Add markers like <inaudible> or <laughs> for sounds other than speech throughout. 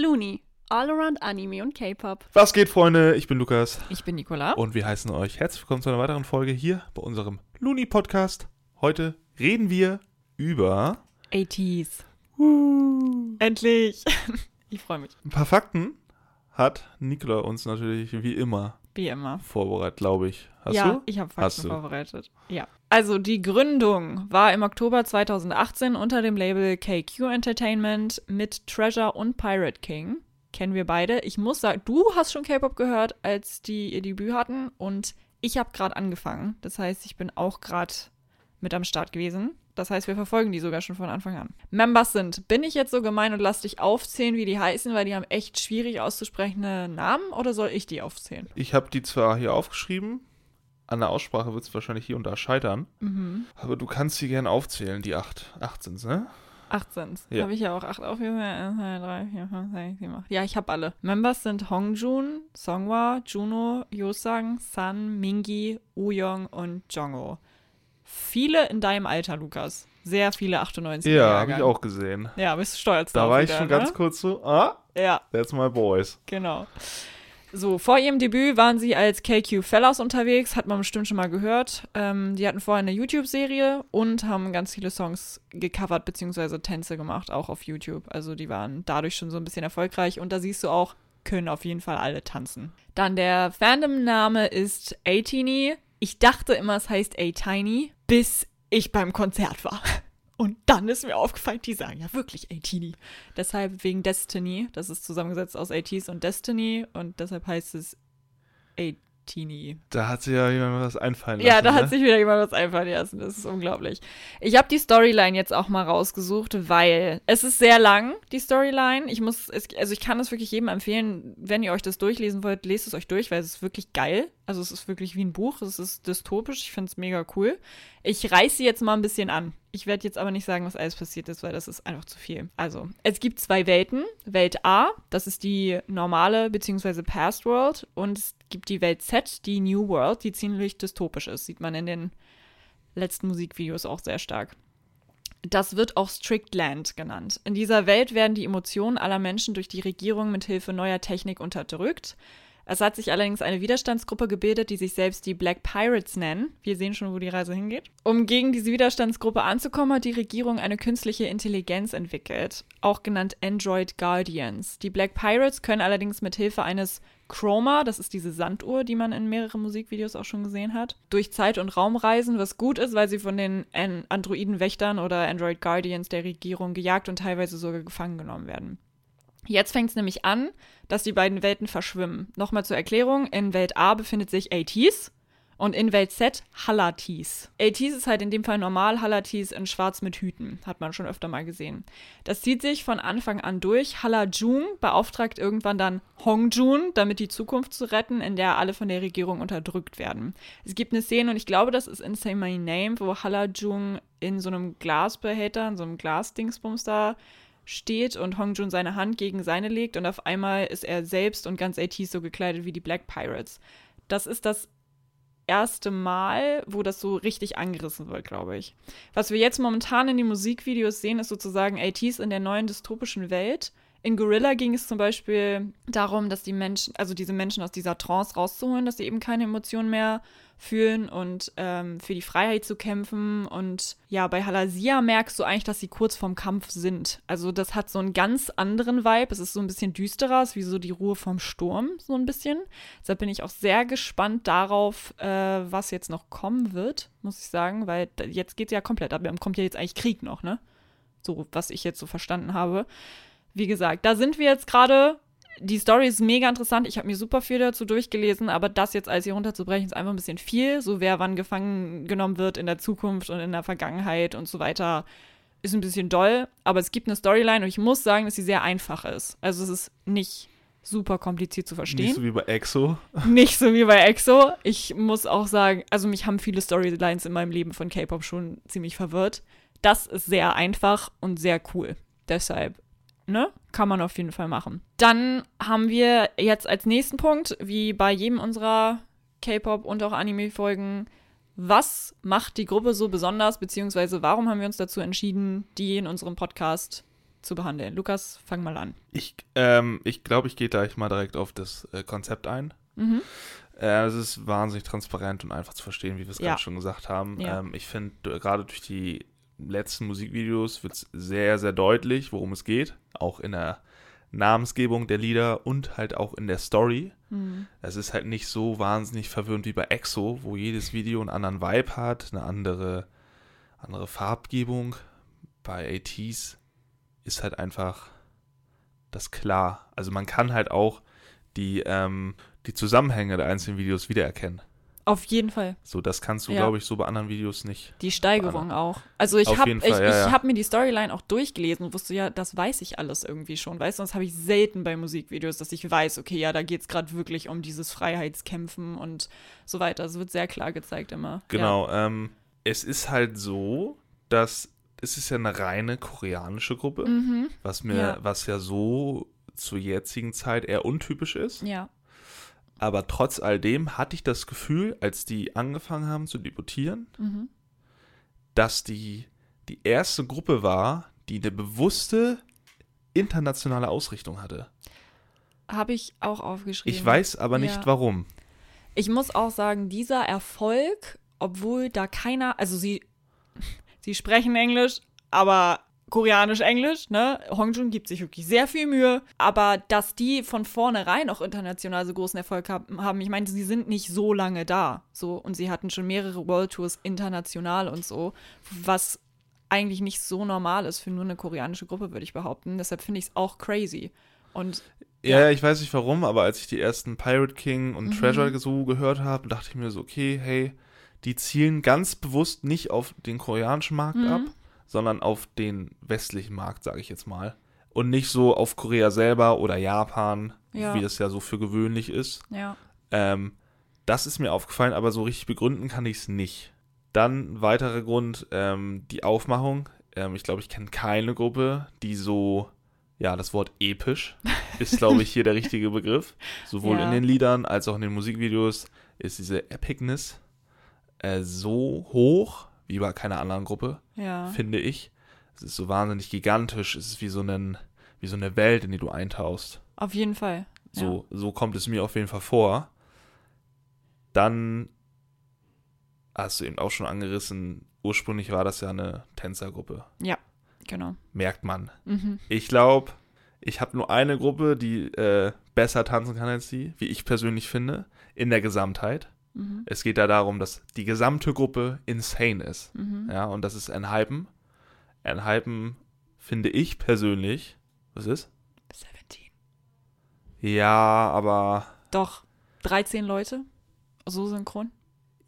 Looney. All around Anime und K-Pop. Was geht, Freunde? Ich bin Lukas Ich bin Nicola. und wir heißen euch herzlich willkommen zu einer weiteren Folge hier bei unserem Looney Podcast. Heute reden wir über 80s. Endlich. <laughs> Ich freue mich. ein paar Fakten. Hat Nikola uns natürlich wie immer Wie immer. vorbereitet, glaube ich. Hast ja, du? ich habe Hast Fakten du. vorbereitet. Ja. Also die Gründung war im Oktober 2018 unter dem Label KQ Entertainment mit Treasure und Pirate King. Kennen wir beide. Ich muss sagen, du hast schon K-Pop gehört, als die ihr Debüt hatten und ich habe gerade angefangen. Das heißt, ich bin auch gerade mit am Start gewesen. Das heißt, wir verfolgen die sogar schon von Anfang an. Members sind, bin ich jetzt so gemein und lass dich aufzählen, wie die heißen, weil die haben echt schwierig auszusprechende Namen oder soll ich die aufzählen? Ich habe die zwar hier aufgeschrieben. An der Aussprache wird es wahrscheinlich hier und da scheitern. Mhm. Aber du kannst sie gerne aufzählen, die acht. Acht sind's, ne? Acht sind's. Ja. Habe ich ja auch acht aufgeschrieben. Eins, zwei, drei, vier, fünf, sechs, sieben, acht. Ja, ich habe alle. Members sind Hongjun, Songhwa, Juno, Yosang, Sun, Mingi, Uyong und Jongo. Viele in deinem Alter, Lukas. Sehr viele 98 Ja, habe ich auch gesehen. Ja, bist du stolz Da war ich wieder, schon ne? ganz kurz so, ah, Ja, that's my boys. genau. So, vor ihrem Debüt waren sie als KQ Fellas unterwegs, hat man bestimmt schon mal gehört. Ähm, die hatten vorher eine YouTube-Serie und haben ganz viele Songs gecovert bzw. Tänze gemacht, auch auf YouTube. Also die waren dadurch schon so ein bisschen erfolgreich und da siehst du auch, können auf jeden Fall alle tanzen. Dann der Fandom-Name ist A-Teeny. Ich dachte immer, es heißt A-Tiny, bis ich beim Konzert war. <laughs> Und dann ist mir aufgefallen, die sagen ja wirklich A-Teeny. Deshalb wegen Destiny. Das ist zusammengesetzt aus ATs und Destiny und deshalb heißt es A-Teeny. Da hat sich ja jemand was einfallen lassen. Ja, da ne? hat sich wieder jemand was einfallen lassen. Das ist unglaublich. Ich habe die Storyline jetzt auch mal rausgesucht, weil es ist sehr lang, die Storyline. Ich muss, es, also ich kann es wirklich jedem empfehlen, wenn ihr euch das durchlesen wollt, lest es euch durch, weil es ist wirklich geil. Also es ist wirklich wie ein Buch, es ist dystopisch, ich finde es mega cool. Ich reiße jetzt mal ein bisschen an. Ich werde jetzt aber nicht sagen, was alles passiert ist, weil das ist einfach zu viel. Also, es gibt zwei Welten. Welt A, das ist die normale bzw. Past World. Und es gibt die Welt Z, die New World, die ziemlich dystopisch ist. Sieht man in den letzten Musikvideos auch sehr stark. Das wird auch Strict Land genannt. In dieser Welt werden die Emotionen aller Menschen durch die Regierung mit Hilfe neuer Technik unterdrückt. Es hat sich allerdings eine Widerstandsgruppe gebildet, die sich selbst die Black Pirates nennen. Wir sehen schon, wo die Reise hingeht. Um gegen diese Widerstandsgruppe anzukommen, hat die Regierung eine künstliche Intelligenz entwickelt, auch genannt Android Guardians. Die Black Pirates können allerdings mit Hilfe eines Chroma, das ist diese Sanduhr, die man in mehreren Musikvideos auch schon gesehen hat, durch Zeit und Raum reisen, was gut ist, weil sie von den An- Androiden-Wächtern oder Android Guardians der Regierung gejagt und teilweise sogar gefangen genommen werden. Jetzt fängt es nämlich an, dass die beiden Welten verschwimmen. Nochmal zur Erklärung: In Welt A befindet sich ATs und in Welt Z Halatis. ATs ist halt in dem Fall normal, Halatis in schwarz mit Hüten. Hat man schon öfter mal gesehen. Das zieht sich von Anfang an durch. Halajung beauftragt irgendwann dann Hongjun, damit die Zukunft zu retten, in der alle von der Regierung unterdrückt werden. Es gibt eine Szene, und ich glaube, das ist in Say My Name, wo Halajung in so einem Glasbehälter, in so einem Glasdingsbums da steht und Hongjun seine Hand gegen seine legt und auf einmal ist er selbst und ganz AT so gekleidet wie die Black Pirates. Das ist das erste Mal, wo das so richtig angerissen wird, glaube ich. Was wir jetzt momentan in den Musikvideos sehen, ist sozusagen ATs in der neuen dystopischen Welt. In Gorilla ging es zum Beispiel darum, dass die Menschen, also diese Menschen aus dieser Trance rauszuholen, dass sie eben keine Emotionen mehr fühlen und ähm, für die Freiheit zu kämpfen. Und ja, bei Halasia merkst du eigentlich, dass sie kurz vorm Kampf sind. Also das hat so einen ganz anderen Vibe. Es ist so ein bisschen düsterer, es ist wie so die Ruhe vom Sturm, so ein bisschen. Deshalb bin ich auch sehr gespannt darauf, äh, was jetzt noch kommen wird, muss ich sagen, weil jetzt geht es ja komplett ab. Kommt ja jetzt eigentlich Krieg noch, ne? So, was ich jetzt so verstanden habe. Wie gesagt, da sind wir jetzt gerade. Die Story ist mega interessant. Ich habe mir super viel dazu durchgelesen, aber das jetzt alles hier runterzubrechen, ist einfach ein bisschen viel. So wer wann gefangen genommen wird in der Zukunft und in der Vergangenheit und so weiter, ist ein bisschen doll. Aber es gibt eine Storyline und ich muss sagen, dass sie sehr einfach ist. Also es ist nicht super kompliziert zu verstehen. Nicht so wie bei EXO. <laughs> Nicht so wie bei EXO. Ich muss auch sagen, also mich haben viele Storylines in meinem Leben von K-Pop schon ziemlich verwirrt. Das ist sehr einfach und sehr cool. Deshalb, ne? Kann man auf jeden Fall machen. Dann haben wir jetzt als nächsten Punkt, wie bei jedem unserer K-Pop und auch Anime-Folgen, was macht die Gruppe so besonders, beziehungsweise warum haben wir uns dazu entschieden, die in unserem Podcast zu behandeln. Lukas, fang mal an. Ich ähm, ich, glaube, ich gehe gleich mal direkt auf das äh, Konzept ein. Mhm. Äh, es ist wahnsinnig transparent und einfach zu verstehen, wie wir es Ja. gerade schon gesagt haben. Ja. Ähm, ich finde, gerade durch die letzten Musikvideos wird es sehr, sehr deutlich, worum es geht. Auch in der Namensgebung der Lieder und halt auch in der Story. Mhm. Es ist halt nicht so wahnsinnig verwirrend wie bei EXO, wo jedes Video einen anderen Vibe hat, eine andere, andere Farbgebung. Bei ATs ist halt einfach das klar. Also man kann halt auch die, ähm, die Zusammenhänge der einzelnen Videos wiedererkennen. Auf jeden Fall. So, das kannst du, Ja. glaube ich, so bei anderen Videos nicht. Die Steigerung auch. Also ich habe ich, ja, ich ja. hab mir die Storyline auch durchgelesen und wusste ja, das weiß ich alles irgendwie schon. Weißt du, sonst habe ich selten bei Musikvideos, dass ich weiß, okay, ja, da geht es gerade wirklich um dieses Freiheitskämpfen und so weiter. Es wird sehr klar gezeigt immer. Genau. Ähm, es ist halt so, dass es ist ja eine reine koreanische Gruppe. Mhm. was mir, Ja. was ja so zur jetzigen Zeit eher untypisch ist. Ja. Aber trotz all dem hatte ich das Gefühl, als die angefangen haben zu debütieren, Mhm. dass die die erste Gruppe war, die eine bewusste internationale Ausrichtung hatte. Habe ich auch aufgeschrieben. Ich weiß aber nicht Ja. warum. Ich muss auch sagen, dieser Erfolg, obwohl da keiner, also sie, <laughs> sie sprechen Englisch, aber koreanisch-englisch, ne? Hongjun gibt sich wirklich sehr viel Mühe, aber dass die von vornherein auch international so großen Erfolg haben, ich meine, sie sind nicht so lange da, so, und sie hatten schon mehrere World Tours international und so, was eigentlich nicht so normal ist für nur eine koreanische Gruppe, würde ich behaupten. Deshalb finde ich es auch crazy. Und Ja, Ja. ich weiß nicht warum, aber als ich die ersten Pirate King und Mhm. Treasure so gehört habe, dachte ich mir so, okay, hey, die zielen ganz bewusst nicht auf den koreanischen Markt Mhm. ab, sondern auf den westlichen Markt, sage ich jetzt mal. Und nicht so auf Korea selber oder Japan, Ja. wie das ja so für gewöhnlich ist. ja, Ähm, das ist mir aufgefallen, aber so richtig begründen kann ich es nicht. Dann ein weiterer Grund, ähm, die Aufmachung. Ähm, ich glaube, ich kenne keine Gruppe, die so, ja, das Wort episch <laughs> ist, glaube ich, hier der richtige Begriff. Sowohl Ja. in den Liedern als auch in den Musikvideos ist diese Epicness äh, so hoch wie bei keiner anderen Gruppe, ja. finde ich. Es ist so wahnsinnig gigantisch. Es ist wie so, einen, wie so eine Welt, in die du eintauchst. Auf jeden Fall. Ja. So, so kommt es mir auf jeden Fall vor. Dann hast du eben auch schon angerissen, ursprünglich war das ja eine Tänzergruppe. Genau. Merkt man. Mhm. Ich glaube, ich habe nur eine Gruppe, die äh, besser tanzen kann als die, wie ich persönlich finde, in der Gesamtheit. Mhm. Es geht da darum, dass die gesamte Gruppe insane ist. Mhm. Ja, und das ist Enhypen. Enhypen finde ich persönlich. Was ist? 17. Ja, aber. Doch. 13 Leute? So synchron?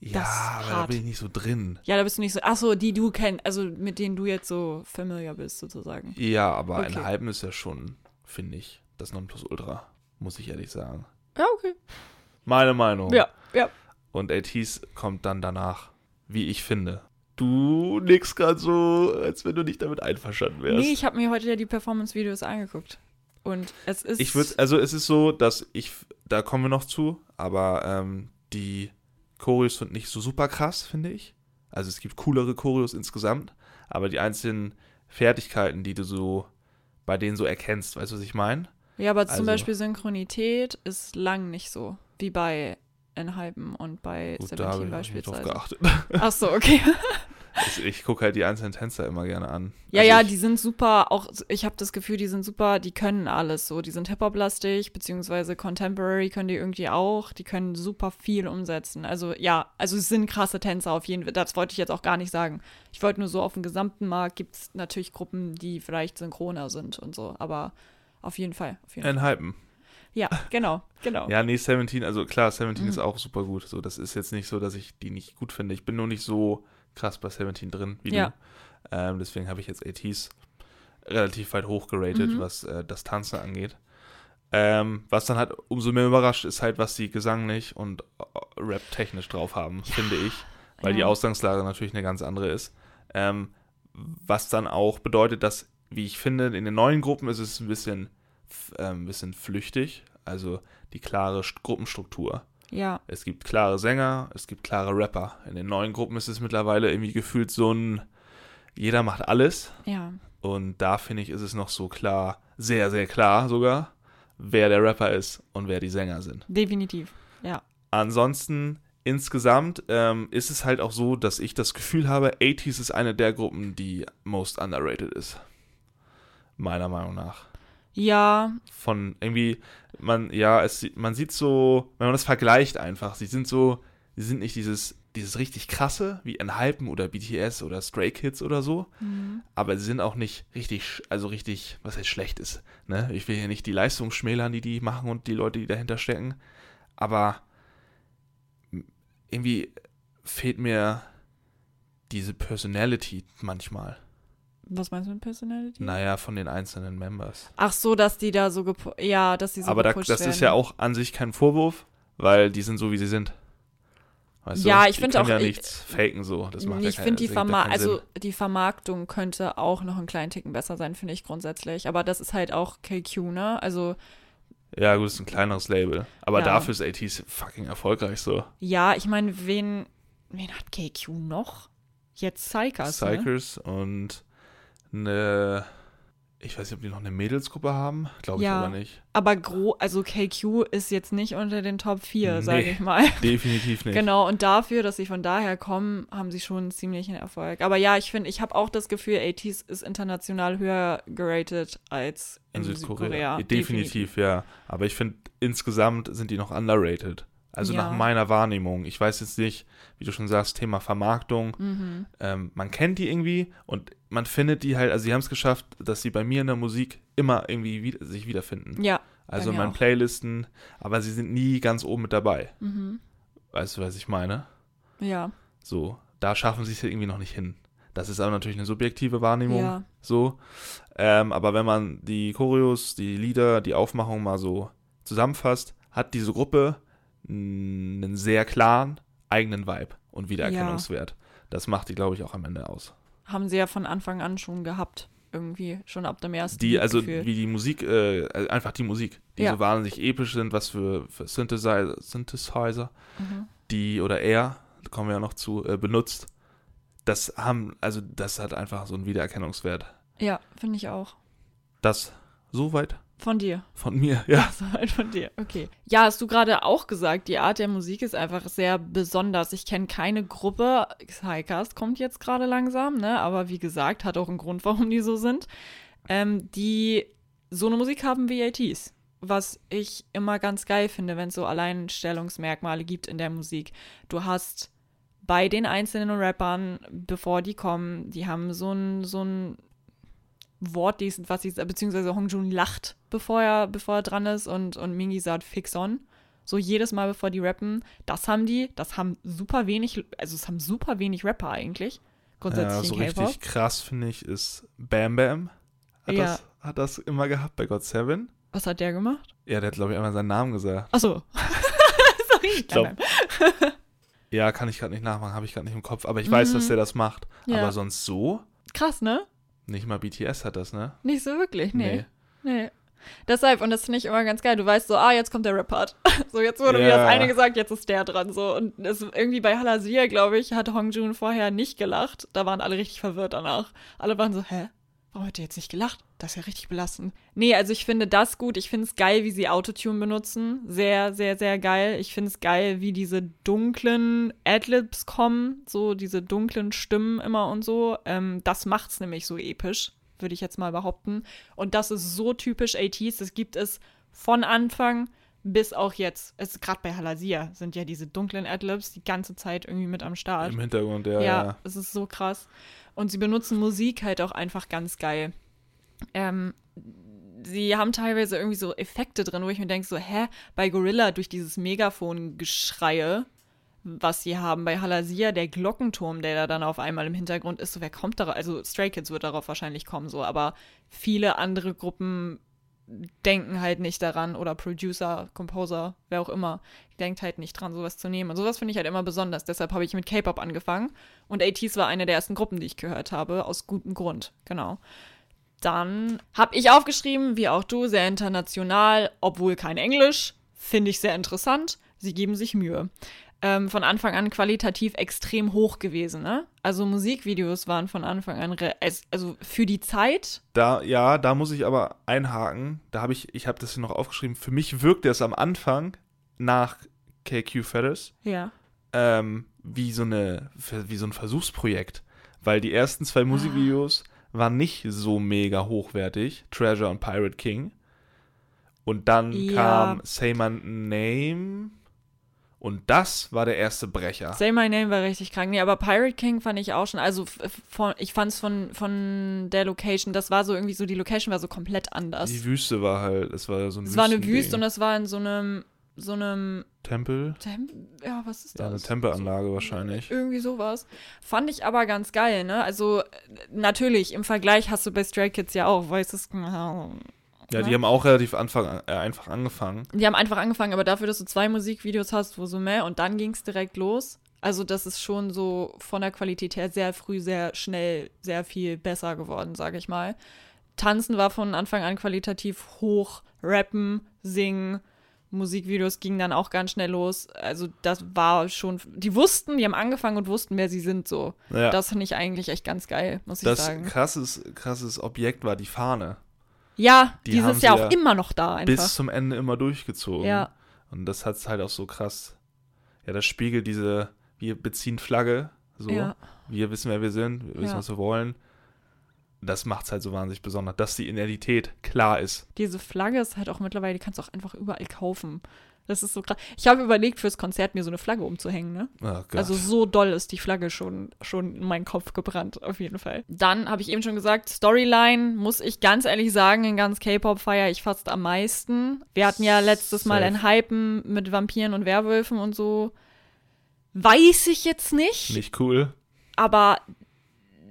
Ja, aber da bin ich nicht so drin. Ja, da bist du nicht so. Achso, die du kennst, also mit denen du jetzt so familiar bist, sozusagen. Ja, aber Okay. ein halben ist ja schon, finde ich, das Nonplusultra, muss ich ehrlich sagen. Ja, okay. Meine Meinung. Ja, ja. Und ATs kommt dann danach, wie ich finde. Du nix gerade so, als wenn du nicht damit einverstanden wärst. Nee, ich habe mir heute ja die Performance-Videos angeguckt. Und es ist. ich würde, also es ist so, dass ich, da kommen wir noch zu, aber ähm, die Choreos sind nicht so super krass, finde ich. Also es gibt coolere Choreos insgesamt, aber die einzelnen Fertigkeiten, die du so bei denen so erkennst, weißt du, was ich meine? Ja, aber zum also- Beispiel Synchronität ist lang nicht so. Wie bei Enhypen und bei Gut, da habe Seventeen ich drauf beispielsweise. geachtet. <laughs> Achso, <laughs> okay. Ich, ich gucke halt die einzelnen Tänzer immer gerne an. Ja, Also ja, die sind super, auch ich habe das Gefühl, die sind super, die können alles so. Die sind Hip-Hop-lastig, beziehungsweise Contemporary können die irgendwie auch. Die können super viel umsetzen. Also ja, also es sind krasse Tänzer auf jeden Fall. Das wollte ich jetzt auch gar nicht sagen. Ich wollte nur so, auf dem gesamten Markt gibt es natürlich Gruppen, die vielleicht synchroner sind und so. Aber auf jeden Fall. Auf jeden Fall. Ja, genau, genau. Ja, nee, 17, also klar, 17 Mhm. ist auch super gut. So, das ist jetzt nicht so, dass ich die nicht gut finde. Ich bin nur nicht so krass bei 17 drin wie Ja. du. Ähm, deswegen habe ich jetzt ATs relativ weit hoch geratet, Mhm. was äh, das Tanzen angeht. Ähm, was dann halt umso mehr überrascht, ist halt, was die gesanglich und äh, rap-technisch drauf haben, finde ich. Weil die Ja. Ausgangslage natürlich eine ganz andere ist. Ähm, was dann auch bedeutet, dass, wie ich finde, in den neuen Gruppen ist es ein bisschen, ein bisschen flüchtig. Also die klare St- Gruppenstruktur. Ja, Es gibt klare Sänger, es gibt klare Rapper. In den neuen Gruppen ist es mittlerweile irgendwie gefühlt so ein, jeder macht alles. ja. Und da finde ich, ist es noch so klar, sehr, sehr klar sogar, wer der Rapper ist und wer die Sänger sind. Definitiv, ja. Ansonsten insgesamt ähm, ist es halt auch so, dass ich das Gefühl habe, 80s ist eine der Gruppen, die most underrated ist. Meiner Meinung nach. Ja, Von irgendwie, man, ja, es, man sieht so, wenn man das vergleicht einfach, sie sind so, sie sind nicht dieses, dieses richtig krasse, wie Enhypen oder BTS oder Stray Kids oder so, aber sie sind auch nicht richtig, also richtig, was heißt schlecht ist, ne? Ich will hier nicht die Leistung schmälern, die die machen und die Leute, die dahinter stecken, aber irgendwie fehlt mir diese Personality manchmal. Was meinst du mit Personality? Naja, von den einzelnen Members. Ach so, dass die da so gepu ja, dass die so Aber da, das werden. ist ja auch an sich kein Vorwurf, weil die sind so, wie sie sind. Weißt Ja, du? ich Die find können auch- ja ich- nichts faken so. Das macht ja ich keinen- finde die, das ergibt ja Verma keinen also die Vermarktung könnte auch noch einen kleinen Ticken besser sein, finde ich grundsätzlich. Aber das ist halt auch KQ, ne? Also Ja, gut, ist ein kleineres Label. Aber Ja. dafür ist ATs fucking erfolgreich so. ja, ich meine, wen, wen hat KQ noch? Jetzt Psychers, ne? Psychers und eine. Ich weiß nicht, ob die noch eine Mädelsgruppe haben. Glaube ich Ja. aber nicht. Aber gro also KQ ist jetzt nicht unter den Top 4, sage Nee. ich mal. <laughs> Definitiv nicht. Genau, und dafür, dass sie von daher kommen, haben sie schon einen ziemlichen Erfolg. Aber ja, ich finde, ich habe auch das Gefühl, ATs ist international höher geratet als in, In Südkorea. Südkorea. Definitiv, ja. Aber ich finde, insgesamt sind die noch underrated. Also Ja. nach meiner Wahrnehmung. Ich weiß jetzt nicht, wie du schon sagst, Thema Vermarktung. Mhm. Ähm, man kennt die irgendwie und man findet die halt, also sie haben es geschafft, dass sie bei mir in der Musik immer irgendwie wieder, sich wiederfinden. Ja. also in meinen auch. Playlisten, aber sie sind nie ganz oben mit dabei. Mhm. Weißt du, was ich meine? Ja. So, da schaffen sie es irgendwie noch nicht hin. Das ist aber natürlich eine subjektive Wahrnehmung. Ja. So. Ähm, aber wenn man die Choreos, die Lieder, die Aufmachung mal so zusammenfasst, hat diese Gruppe einen sehr klaren eigenen Vibe und Wiedererkennungswert. Das macht die, glaube ich, auch am Ende aus. Haben sie ja von Anfang an schon gehabt. Irgendwie. Schon ab dem ersten Die, also Gefühl. wie die Musik, äh, also einfach die Musik, die Ja. so wahnsinnig episch sind, was für, für Synthesizer, Synthesizer, Mhm. die oder er, da kommen wir ja noch zu, äh, benutzt. Das haben, also das hat einfach so einen Wiedererkennungswert. Ja, finde ich auch. Das soweit Von dir. von mir, ja. So halt von dir. Okay. Ja, hast du gerade auch gesagt, die Art der Musik ist einfach sehr besonders. Ich kenne keine Gruppe. Psycast kommt jetzt gerade langsam, ne? Aber wie gesagt, hat auch einen Grund, warum die so sind. Ähm, die so eine Musik haben wie ATs. Was ich immer ganz geil finde, wenn es so Alleinstellungsmerkmale gibt in der Musik. Du hast bei den einzelnen Rappern, bevor die kommen, die haben so ein, so ein Wort, dies- was sie, beziehungsweise Hongjun lacht, bevor er, bevor er dran ist und, und Mingi sagt Fix on. So jedes Mal, bevor die rappen. Das haben die, das haben super wenig, also es haben super wenig Rapper eigentlich. Ja, Grundsätzlich so in K-Pop. richtig krass finde ich ist Bam Bam. Hat, Ja. das, hat das immer gehabt bei God Seven? Was hat der gemacht? Ja, der hat, glaube ich, einmal seinen Namen gesagt. Achso. <laughs> Sorry. Ich glaub- Ja, kann ich gerade nicht nachmachen, habe ich gerade nicht im Kopf. Aber ich weiß, Mhm. dass der das macht. Ja. Aber sonst so? Krass, ne? Nicht mal BTS hat das, ne? Nicht so wirklich, nee. Nee. Deshalb, und das finde ich immer ganz geil. Du weißt so, ah, jetzt kommt der Rap-Part. <laughs> So, jetzt wurde mir Ja. das eine gesagt, jetzt ist der dran. So, und es, irgendwie bei Halasia, glaube ich, hat Hongjun vorher nicht gelacht. Da waren alle richtig verwirrt danach. Alle waren so, hä? Warum hat der jetzt nicht gelacht? Das ist ja richtig belastend. Nee, also ich finde das gut. Ich finde es geil, wie sie Autotune benutzen. Sehr, sehr, sehr geil. Ich finde es geil, wie diese dunklen Adlibs kommen. So diese dunklen Stimmen immer und so. Ähm, das macht's nämlich so episch, würde ich jetzt mal behaupten. Und das ist so typisch ATs. Das gibt es von Anfang bis auch jetzt. Es gerade bei Halasia sind ja diese dunklen Adlibs die ganze Zeit irgendwie mit am Start. Im Hintergrund, ja. Ja, ja. es ist so krass. Und sie benutzen Musik halt auch einfach ganz geil. Ähm, sie haben teilweise irgendwie so Effekte drin, wo ich mir denke, so, hä, bei Gorilla durch dieses Megafon-Geschreie, was sie haben, bei Halasia, der Glockenturm, der da dann auf einmal im Hintergrund ist, so, wer kommt darauf? Also Stray Kids wird darauf wahrscheinlich kommen, so, aber viele andere Gruppen denken halt nicht daran oder Producer, Composer, wer auch immer, denkt halt nicht dran, sowas zu nehmen. Und sowas finde ich halt immer besonders. Deshalb habe ich mit K-Pop angefangen. Und ATs war eine der ersten Gruppen, die ich gehört habe, aus gutem Grund. Genau. Dann habe ich aufgeschrieben, wie auch du, sehr international, obwohl kein Englisch. Finde ich sehr interessant. Sie geben sich Mühe. Ähm, von Anfang an qualitativ extrem hoch gewesen, ne? Also Musikvideos waren von Anfang an, also für die Zeit. Da, ja, da muss ich aber einhaken. Da habe ich, ich habe das hier noch aufgeschrieben. Für mich wirkte es am Anfang nach KQ Ferris. Ja. Ähm, wie so eine, wie so ein Versuchsprojekt. Weil die ersten zwei Musikvideos ah. waren nicht so mega hochwertig. Treasure und Pirate King. Und dann ja. kam Say My Name und das war der erste Brecher. Say My Name war richtig krank. Nee, aber Pirate King fand ich auch schon. Also von, ich fand es von, von der Location, das war so irgendwie so, die Location war so komplett anders. Die Wüste war halt, es war so ein Es war eine Wüste und das war in so einem, so einem Tempel. Tem ja, was ist das? Ja, eine Tempelanlage wahrscheinlich. Irgendwie sowas. Fand ich aber ganz geil, ne? Also natürlich, im Vergleich hast du bei Stray Kids ja auch, weißt du, ja, die haben auch relativ Anfang, äh, einfach angefangen. Die haben einfach angefangen, aber dafür, dass du zwei Musikvideos hast, wo so mehr und dann ging es direkt los. Also das ist schon so von der Qualität her sehr früh, sehr schnell, sehr viel besser geworden, sage ich mal. Tanzen war von Anfang an qualitativ hoch, Rappen, Singen, Musikvideos gingen dann auch ganz schnell los. Also das war schon, die wussten, die haben angefangen und wussten, wer sie sind so. Ja. Das finde ich eigentlich echt ganz geil, muss das ich sagen. Das krasses, krasses Objekt war die Fahne. Ja, die, die ist ja auch immer noch da einfach. Bis zum Ende immer durchgezogen. Ja. Und das hat es halt auch so krass. Ja, das spiegelt diese, wir beziehen Flagge, so. Ja. Wir wissen, wer wir sind, wir wissen, ja. was wir wollen. Das macht es halt so wahnsinnig besonders, dass die Identität klar ist. Diese Flagge ist halt auch mittlerweile, die kannst du auch einfach überall kaufen. Das ist so krass. Ich habe überlegt, fürs Konzert mir so eine Flagge umzuhängen, ne? Oh also so doll ist die Flagge schon, schon in meinen Kopf gebrannt, auf jeden Fall. Dann habe ich eben schon gesagt, Storyline, muss ich ganz ehrlich sagen, in ganz K-Pop feiere ich fast am meisten. Wir hatten ja letztes Mal ein Hypen mit Vampiren und Werwölfen und so. Weiß ich jetzt nicht. Nicht cool. Aber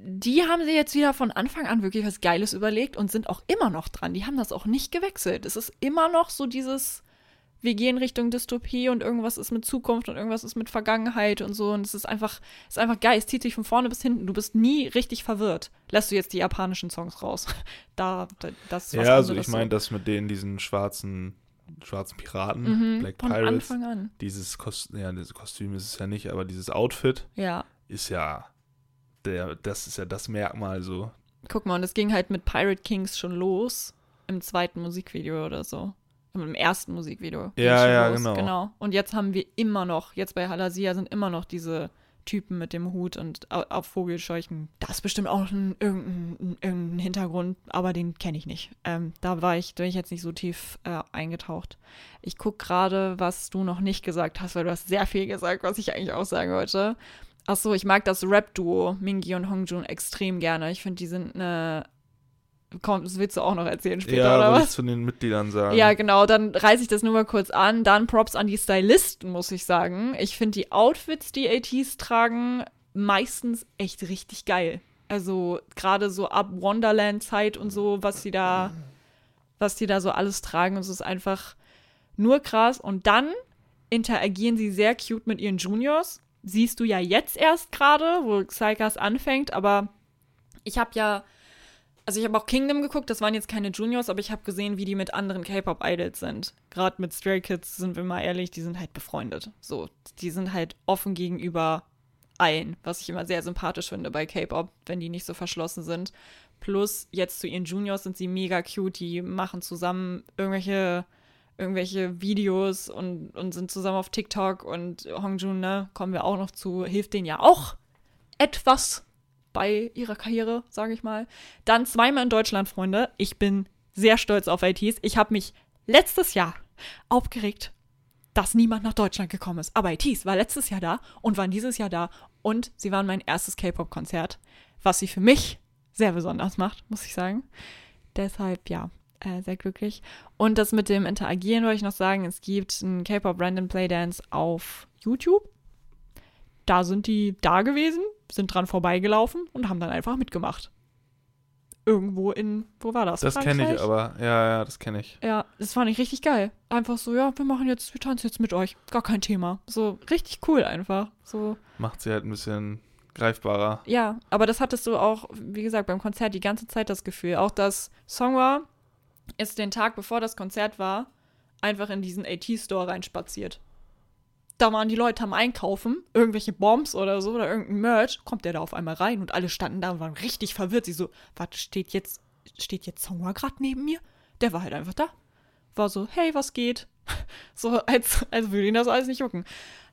die haben sie jetzt wieder von Anfang an wirklich was Geiles überlegt und sind auch immer noch dran. Die haben das auch nicht gewechselt. Es ist immer noch so dieses wir gehen Richtung Dystopie und irgendwas ist mit Zukunft und irgendwas ist mit Vergangenheit und so. Und es ist einfach, es ist einfach geil. Es zieht sich von vorne bis hinten. Du bist nie richtig verwirrt. Lässt du jetzt die japanischen Songs raus. <laughs> da, da das ist was Ja, also ich meine, so. das mit denen, diesen schwarzen, schwarzen Piraten, mhm, Black von Pirates. Anfang an. Dieses Kostüm, ja, dieses Kostüm ist es ja nicht, aber dieses Outfit ja. ist ja der, das ist ja das Merkmal so. Guck mal, und es ging halt mit Pirate Kings schon los im zweiten Musikvideo oder so im ersten Musikvideo. Ja, ja, los. genau. genau. Und jetzt haben wir immer noch, jetzt bei Halasia sind immer noch diese Typen mit dem Hut und auf Vogelscheuchen. Das ist bestimmt auch ein, irgendein, irgendein Hintergrund, aber den kenne ich nicht. Ähm, da war ich, bin ich jetzt nicht so tief äh, eingetaucht. Ich gucke gerade, was du noch nicht gesagt hast, weil du hast sehr viel gesagt, was ich eigentlich auch sagen wollte. Ach so, ich mag das Rap-Duo Mingi und Hongjun extrem gerne. Ich finde, die sind eine Komm, das willst du auch noch erzählen später, ja, oder was? Ja, zu den Mitgliedern sagen. Ja, genau, dann reiße ich das nur mal kurz an. Dann Props an die Stylisten, muss ich sagen. Ich finde die Outfits, die ATs tragen, meistens echt richtig geil. Also gerade so ab Wonderland-Zeit und so, was die da, was die da so alles tragen, es ist einfach nur krass. Und dann interagieren sie sehr cute mit ihren Juniors. Siehst du ja jetzt erst gerade, wo Psychas anfängt, aber ich habe ja also ich habe auch Kingdom geguckt, das waren jetzt keine Juniors, aber ich habe gesehen, wie die mit anderen K-Pop-Idols sind. Gerade mit Stray Kids, sind wir mal ehrlich, die sind halt befreundet. So, die sind halt offen gegenüber allen, was ich immer sehr sympathisch finde bei K-Pop, wenn die nicht so verschlossen sind. Plus, jetzt zu ihren Juniors sind sie mega cute, die machen zusammen irgendwelche, irgendwelche Videos und, und sind zusammen auf TikTok und Hongjun, ne, kommen wir auch noch zu, hilft denen ja auch etwas bei ihrer Karriere, sage ich mal. Dann zweimal in Deutschland, Freunde. Ich bin sehr stolz auf ITs. Ich habe mich letztes Jahr aufgeregt, dass niemand nach Deutschland gekommen ist. Aber ITs war letztes Jahr da und waren dieses Jahr da und sie waren mein erstes K-Pop-Konzert, was sie für mich sehr besonders macht, muss ich sagen. Deshalb, ja, äh, sehr glücklich. Und das mit dem Interagieren wollte ich noch sagen, es gibt einen K-Pop Random Playdance auf YouTube. Da sind die da gewesen sind dran vorbeigelaufen und haben dann einfach mitgemacht. Irgendwo in, wo war das? Das kenne ich aber, ja, ja, das kenne ich. Ja, das fand ich richtig geil. Einfach so, ja, wir machen jetzt, wir tanzen jetzt mit euch. Gar kein Thema. So richtig cool einfach. So. Macht sie halt ein bisschen greifbarer. Ja, aber das hattest du auch, wie gesagt, beim Konzert die ganze Zeit das Gefühl. Auch das Songwa ist den Tag, bevor das Konzert war, einfach in diesen AT-Store reinspaziert. Da waren die Leute am Einkaufen, irgendwelche Bombs oder so oder irgendein Merch, kommt der da auf einmal rein und alle standen da und waren richtig verwirrt. Sie so, warte, steht jetzt, steht jetzt Songwa gerade neben mir? Der war halt einfach da. War so, hey, was geht? <laughs> So, als, als würde ihn das alles nicht jucken.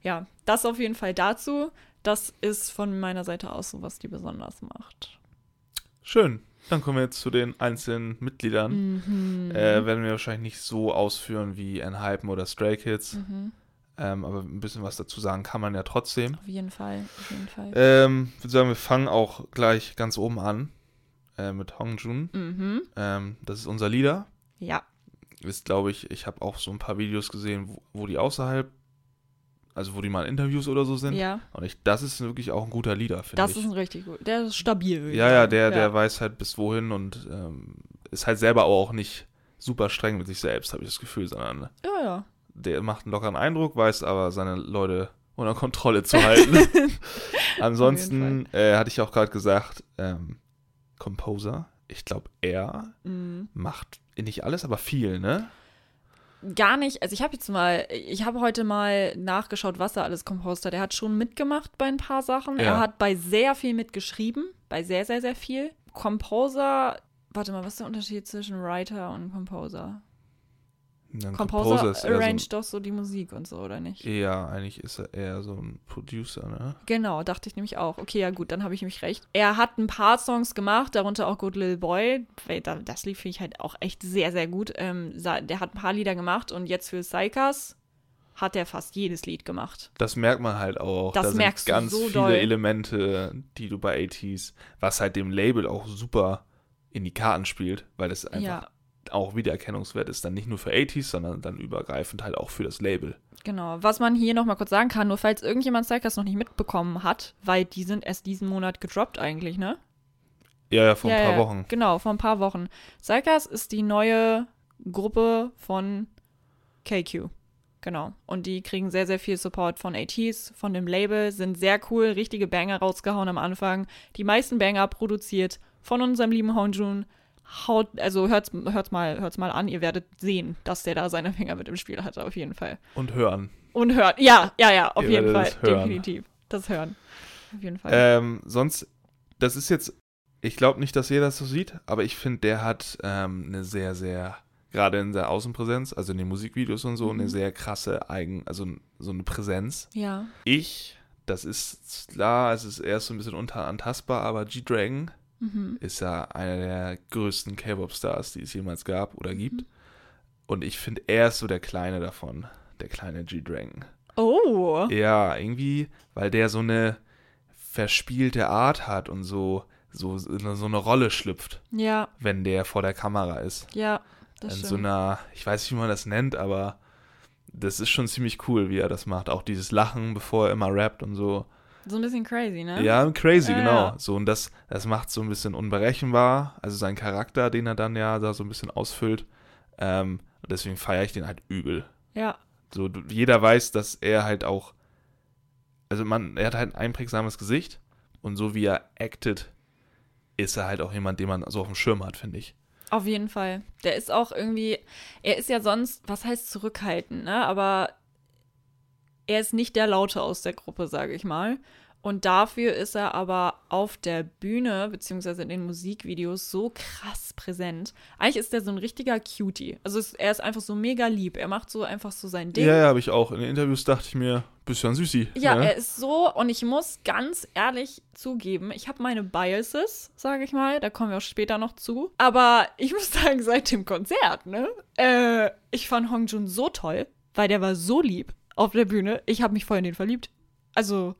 Ja, das auf jeden Fall dazu. Das ist von meiner Seite aus so, was die besonders macht. Schön. Dann kommen wir jetzt zu den einzelnen Mitgliedern. Mhm. Äh, werden wir wahrscheinlich nicht so ausführen wie Enhypen oder Stray Kids. Mhm. Ähm, aber ein bisschen was dazu sagen kann man ja trotzdem. Auf jeden Fall, auf jeden Fall. Ähm, ich würde sagen, wir fangen auch gleich ganz oben an äh, mit Hongjun. mhm. Ähm, das ist unser Leader. Ja, Ist, glaube ich, ich habe auch so ein paar Videos gesehen, wo, wo die außerhalb, also wo die mal in Interviews oder so sind. ja. Und ich, das ist wirklich auch ein guter Leader, finde Das ich. ist ein richtig gut. Der ist stabil. ja, ja, der, der weiß halt bis wohin und ähm, ist halt selber auch nicht super streng mit sich selbst, habe ich das Gefühl, sondern Ja, ja. Der macht einen lockeren Eindruck, weiß aber seine Leute unter Kontrolle zu halten. <laughs> <laughs> Ansonsten äh, hatte ich auch gerade gesagt, ähm, Composer, ich glaube, er Mhm. macht nicht alles, aber viel, ne? Gar nicht. Also ich habe jetzt mal, ich habe heute mal nachgeschaut, was er alles composed hat. Er hat schon mitgemacht bei ein paar Sachen. Ja. Er hat bei sehr viel mitgeschrieben. Bei sehr, sehr, sehr viel. Composer, warte mal, was ist der Unterschied zwischen Writer und Composer? Ein Composer, eher arranged doch so die Musik und so, oder nicht? so, Ja, eigentlich ist er eher so ein Producer, ne? Genau, dachte ich nämlich auch. Okay, ja gut, dann habe ich nämlich recht. Er hat ein paar Songs gemacht, darunter auch Good Little Boy. Das lief, finde ich halt auch echt sehr, sehr gut. Ähm, der hat ein paar Lieder gemacht und jetzt für Psychas hat er fast jedes Lied gemacht. Das merkt man halt auch. Das da sind merkst du ganz so viele doll. Elemente, die du bei ATs, was halt dem Label auch super in die Karten spielt, weil es einfach Ja. Auch Wiedererkennungswert ist, dann nicht nur für ATs, sondern dann übergreifend halt auch für das Label. Genau. Was man hier nochmal kurz sagen kann, nur falls irgendjemand Psychas noch nicht mitbekommen hat, weil die sind erst diesen Monat gedroppt eigentlich, ne? Ja, ja, vor ja, ein paar ja, Wochen. Genau, vor ein paar Wochen. Psychas ist die neue Gruppe von KQ. Genau. Und die kriegen sehr, sehr viel Support von ATs, von dem Label, sind sehr cool, richtige Banger rausgehauen am Anfang. Die meisten Banger produziert von unserem lieben Honjun. Haut, also hört's, hört's, mal, hört's mal an, ihr werdet sehen, dass der da seine Finger mit im Spiel hatte, auf jeden Fall. Und hören. Und hört, ja, ja, ja, auf Ihr jeden Fall, hören. definitiv. Das Hören. Auf jeden Fall. Ähm, sonst, das ist jetzt, ich glaube nicht, dass jeder das so sieht, aber ich finde, der hat ähm, eine sehr, sehr, gerade in der Außenpräsenz, also in den Musikvideos und so, Mhm. eine sehr krasse Eigen, also so eine Präsenz. ja. Ich, das ist klar, es ist erst so ein bisschen unantastbar, aber G-Dragon Mhm. ist ja einer der größten K-Pop-Stars, die es jemals gab oder gibt. Mhm. Und ich finde, er ist so der Kleine davon, der kleine G-Dragon. Oh. Ja, irgendwie, weil der so eine verspielte Art hat und so, so, so eine Rolle schlüpft, Ja, wenn der vor der Kamera ist. ja, das in stimmt. so einer, ich weiß nicht, wie man das nennt, aber das ist schon ziemlich cool, wie er das macht. Auch dieses Lachen, bevor er immer rappt und so. So ein bisschen crazy, ne? Ja, crazy, Ja, genau. ja. So, und das, das macht so ein bisschen unberechenbar. Also sein Charakter, den er dann ja da so ein bisschen ausfüllt. Ähm, und deswegen feiere ich den halt übel. Ja, So, jeder weiß, dass er halt auch. Also man, er hat halt ein einprägsames Gesicht und so wie er acted, ist er halt auch jemand, den man so auf dem Schirm hat, finde ich. auf jeden Fall. Der ist auch irgendwie, er ist ja sonst, was heißt zurückhaltend, ne? Aber er ist nicht der Laute aus der Gruppe, sage ich mal. Und dafür ist er aber auf der Bühne, beziehungsweise in den Musikvideos, so krass präsent. Eigentlich ist er so ein richtiger Cutie. Also es, er ist einfach so mega lieb. Er macht so einfach so sein Ding. Ja, ja, habe ich auch. In den Interviews dachte ich mir, bist ja ein Süßi. Ja, ne? er ist so, und ich muss ganz ehrlich zugeben, ich habe meine Biases, sage ich mal, da kommen wir auch später noch zu. Aber ich muss sagen, seit dem Konzert, ne, äh, ich fand Hongjun so toll, weil der war so lieb auf der Bühne. Ich habe mich voll in den verliebt. Also,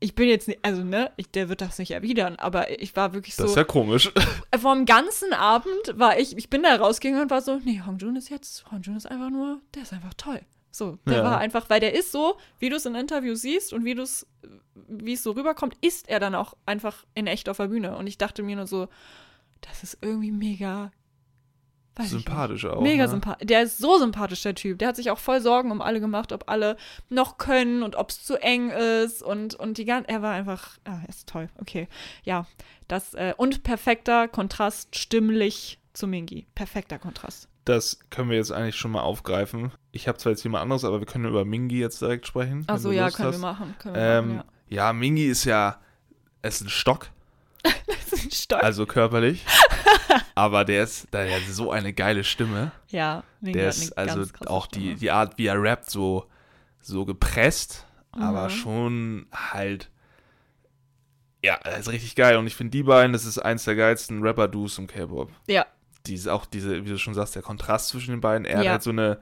ich bin jetzt nicht, also, ne, ich, der wird das nicht erwidern, aber ich war wirklich so. das ist ja komisch. <laughs> vom ganzen Abend war ich, ich bin da rausgegangen und war so, nee, Hongjun ist jetzt, Hongjun ist einfach nur, der ist einfach toll. So, der Ja. war einfach, weil der ist so, wie du es in Interviews siehst und wie du es, wie es so rüberkommt, ist er dann auch einfach in echt auf der Bühne. Und ich dachte mir nur so, das ist irgendwie mega weiß. Sympathisch auch. Mega ne? sympathisch. Der ist so sympathisch, der Typ. Der hat sich auch voll Sorgen um alle gemacht, ob alle noch können und ob es zu eng ist und, und die ganze. Er war einfach. Ah, er ist toll. Okay. Ja. Das, äh, und perfekter Kontrast stimmlich zu Mingi. Perfekter Kontrast. Das können wir jetzt eigentlich schon mal aufgreifen. ich habe zwar jetzt jemand anderes, aber wir können über Mingi jetzt direkt sprechen. Achso, du ja, können hast. wir machen. Können wir Ähm, machen ja. Mingi ist ja, es ist ein Stock, ja. <laughs> Das ist ein Stock. also körperlich. <laughs> aber der ist, der hat so eine geile Stimme. ja, Der hat eine ist also auch die, die Art, wie er rappt, so, so gepresst, aber Mhm. schon halt. Ja, das ist richtig geil. Und ich finde die beiden, das ist eins der geilsten Rapper-Duos im K-Pop. Ja, Diese, auch diese, wie du schon sagst, der Kontrast zwischen den beiden. Er hat Ja. halt so eine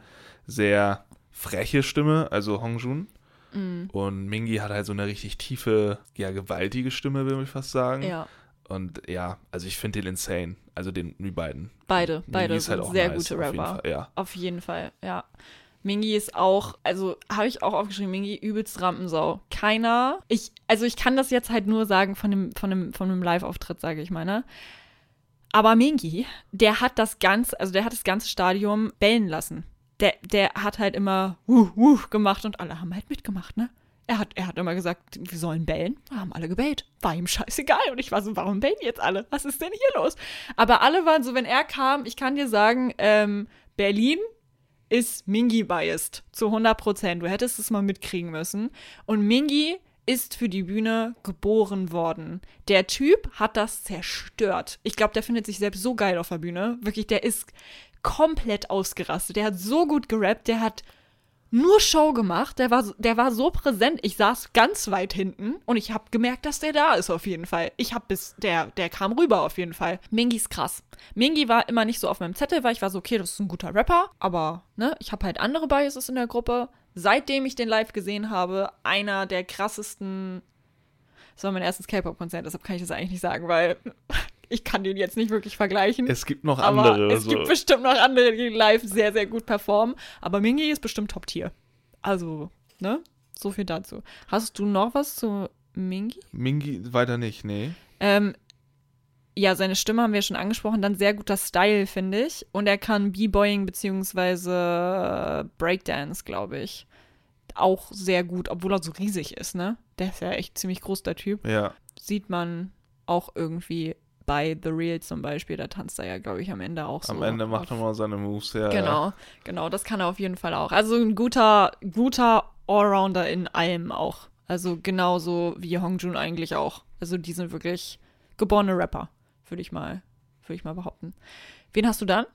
sehr freche Stimme, also Hongjun. mm, Und Mingi hat halt so eine richtig tiefe, ja, gewaltige Stimme, würde ich fast sagen. ja. Und ja, also ich finde den insane. Also den, die beiden. Beide, Mingi beide ist sind halt sehr nice, gute auf jeden Rapper. Fall, Ja. Auf jeden Fall, ja. Mingi ist auch, also habe ich auch aufgeschrieben, Mingi übelst Rampensau. Keiner, ich, also ich kann das jetzt halt nur sagen von dem, von dem, von dem Live-Auftritt, sage ich mal, ne? Aber Mingi, der hat das ganze, also der hat das ganze Stadion bellen lassen. Der, der hat halt immer wuh, wuh gemacht und alle haben halt mitgemacht, ne? Er hat, er hat immer gesagt, wir sollen bellen. Da haben alle gebellt. War ihm scheißegal. Und ich war so, warum bellen jetzt alle? Was ist denn hier los? Aber alle waren so, wenn er kam, ich kann dir sagen, ähm, Berlin ist Mingi biased zu 100 Prozent. Du hättest es mal mitkriegen müssen. Und Mingi ist für die Bühne geboren worden. Der Typ hat das zerstört. Ich glaube, der findet sich selbst so geil auf der Bühne. Wirklich, der ist komplett ausgerastet. Der hat so gut gerappt, der hat nur Show gemacht. Der war, so- der war so präsent. Ich saß ganz weit hinten und ich habe gemerkt, dass der da ist auf jeden Fall. Ich habe bis, der, der kam rüber auf jeden Fall. Mingi ist krass. Mingi war immer nicht so auf meinem Zettel, weil ich war so, okay, das ist ein guter Rapper. Aber, ne, ich habe halt andere Biases in der Gruppe. Seitdem ich den live gesehen habe, einer der krassesten. Das war mein erstes K-Pop-Konzert, deshalb kann ich das eigentlich nicht sagen, weil ich kann den jetzt nicht wirklich vergleichen. Es gibt noch Aber andere. es so. gibt bestimmt noch andere, die live sehr, sehr gut performen. Aber Mingi ist bestimmt Top-Tier. Also, ne? So viel dazu. Hast du noch was zu Mingi? Mingi weiter nicht, nee. Ähm, ja, seine Stimme haben wir schon angesprochen. Dann sehr guter Style, finde ich. Und er kann B-Boying beziehungsweise Breakdance, glaube ich. Auch sehr gut, obwohl er so riesig ist, ne? Der ist ja echt ziemlich groß, der Typ. Ja. Sieht man auch irgendwie bei The Real zum Beispiel. Da tanzt er ja, glaube ich, am Ende auch so. Am Ende macht auf- er mal seine Moves, ja. Genau, genau, das kann er auf jeden Fall auch. Also ein guter, guter Allrounder in allem auch. Also genauso wie Hongjun eigentlich auch. Also die sind wirklich geborene Rapper, würde ich mal, würde ich mal behaupten. Wen hast du dann?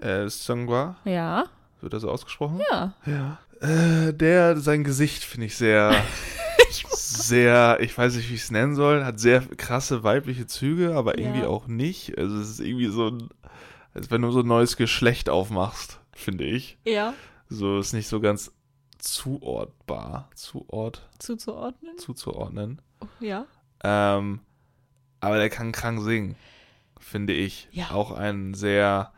Äh, Sungwa, Ja, wird das so ausgesprochen? ja. Ja. Äh, der, sein Gesicht finde ich sehr, <laughs> sehr, ich weiß nicht, wie ich es nennen soll, hat sehr krasse weibliche Züge, aber irgendwie Ja. auch nicht. Also es ist irgendwie so ein, als wenn du so ein neues Geschlecht aufmachst, finde ich. Ja, So ist nicht so ganz zuordbar, zuord, zuzuordnen. zuzuordnen. Ja. Ähm, aber der kann krank singen, finde ich. Ja. Auch ein sehr,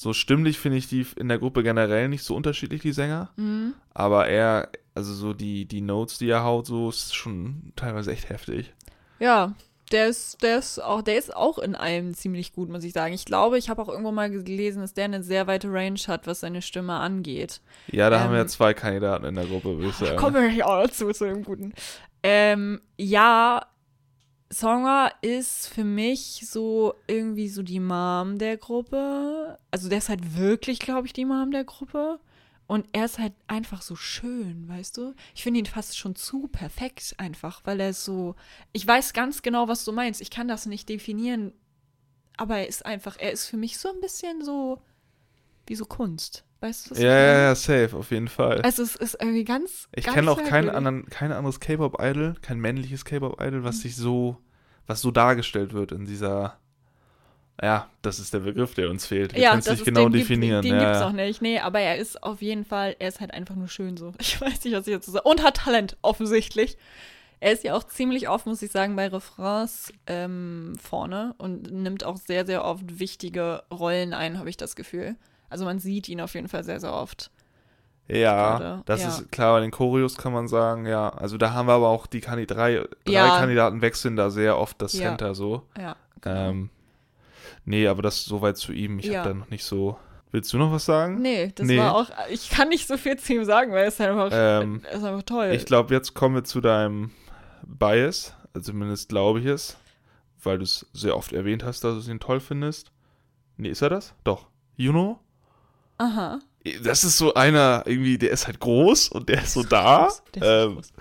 so stimmlich finde ich die in der Gruppe generell nicht so unterschiedlich, die Sänger. Mhm. Aber er, also so die, die Notes, die er haut, so ist schon teilweise echt heftig. Ja, der ist, der ist auch, der ist auch in allem ziemlich gut, muss ich sagen. Ich glaube, ich habe auch irgendwo mal gelesen, dass der eine sehr weite Range hat, was seine Stimme angeht. Ja, da Ähm, haben wir zwei Kandidaten in der Gruppe, würde ich sagen. Kommen wir gleich auch dazu, zu dem Guten. Ähm, ja, Songa ist für mich so irgendwie so die Mom der Gruppe. Also der ist halt wirklich, glaube ich, die Mom der Gruppe. Und er ist halt einfach so schön, weißt du? Ich finde ihn fast schon zu perfekt einfach, weil er ist so. Ich weiß ganz genau, was du meinst. Ich kann das nicht definieren. Aber er ist einfach, er ist für mich so ein bisschen so wie so Kunst. Weißt du, was Ja, ich ja, ja, safe, auf jeden Fall. Also es ist irgendwie ganz. ich kenne auch merkwürdig. anderen, kein anderes K-Pop-Idol, kein männliches K-Pop-Idol, was sich so, was so dargestellt wird in dieser, ja, das ist der Begriff, der uns fehlt. Wir ja, können es nicht genau den definieren. Gibt, den ja, gibt's ja. auch nicht. Nee, aber er ist auf jeden Fall, er ist halt einfach nur schön so. <laughs> Ich weiß nicht, was ich dazu sage. Und hat Talent, offensichtlich. Er ist ja auch ziemlich oft, muss ich sagen, bei Refrains ähm, vorne und nimmt auch sehr, sehr oft wichtige Rollen ein, habe ich das Gefühl. Also man sieht ihn auf jeden Fall sehr, sehr oft. Ja, Gerade, das ja. ist klar, bei den Choreos kann man sagen, ja. Also da haben wir aber auch die Kandi drei, drei Ja. Kandidaten wechseln da sehr oft das Ja. Center so. Ja. genau. Ähm, nee, aber das soweit zu ihm. Ich habe da noch nicht so. Willst du noch was sagen? Nee, das Nee. war auch, ich kann nicht so viel zu ihm sagen, weil er ist einfach, Ähm, ist einfach toll. Ich glaube, jetzt kommen wir zu deinem Bias. Also zumindest glaube ich es. Weil du es sehr oft erwähnt hast, dass du ihn toll findest. Nee, ist er das? Doch. Juno? Aha. das ist so einer, irgendwie, der ist halt groß und der ist so da. <laughs> Der ist ähm, groß.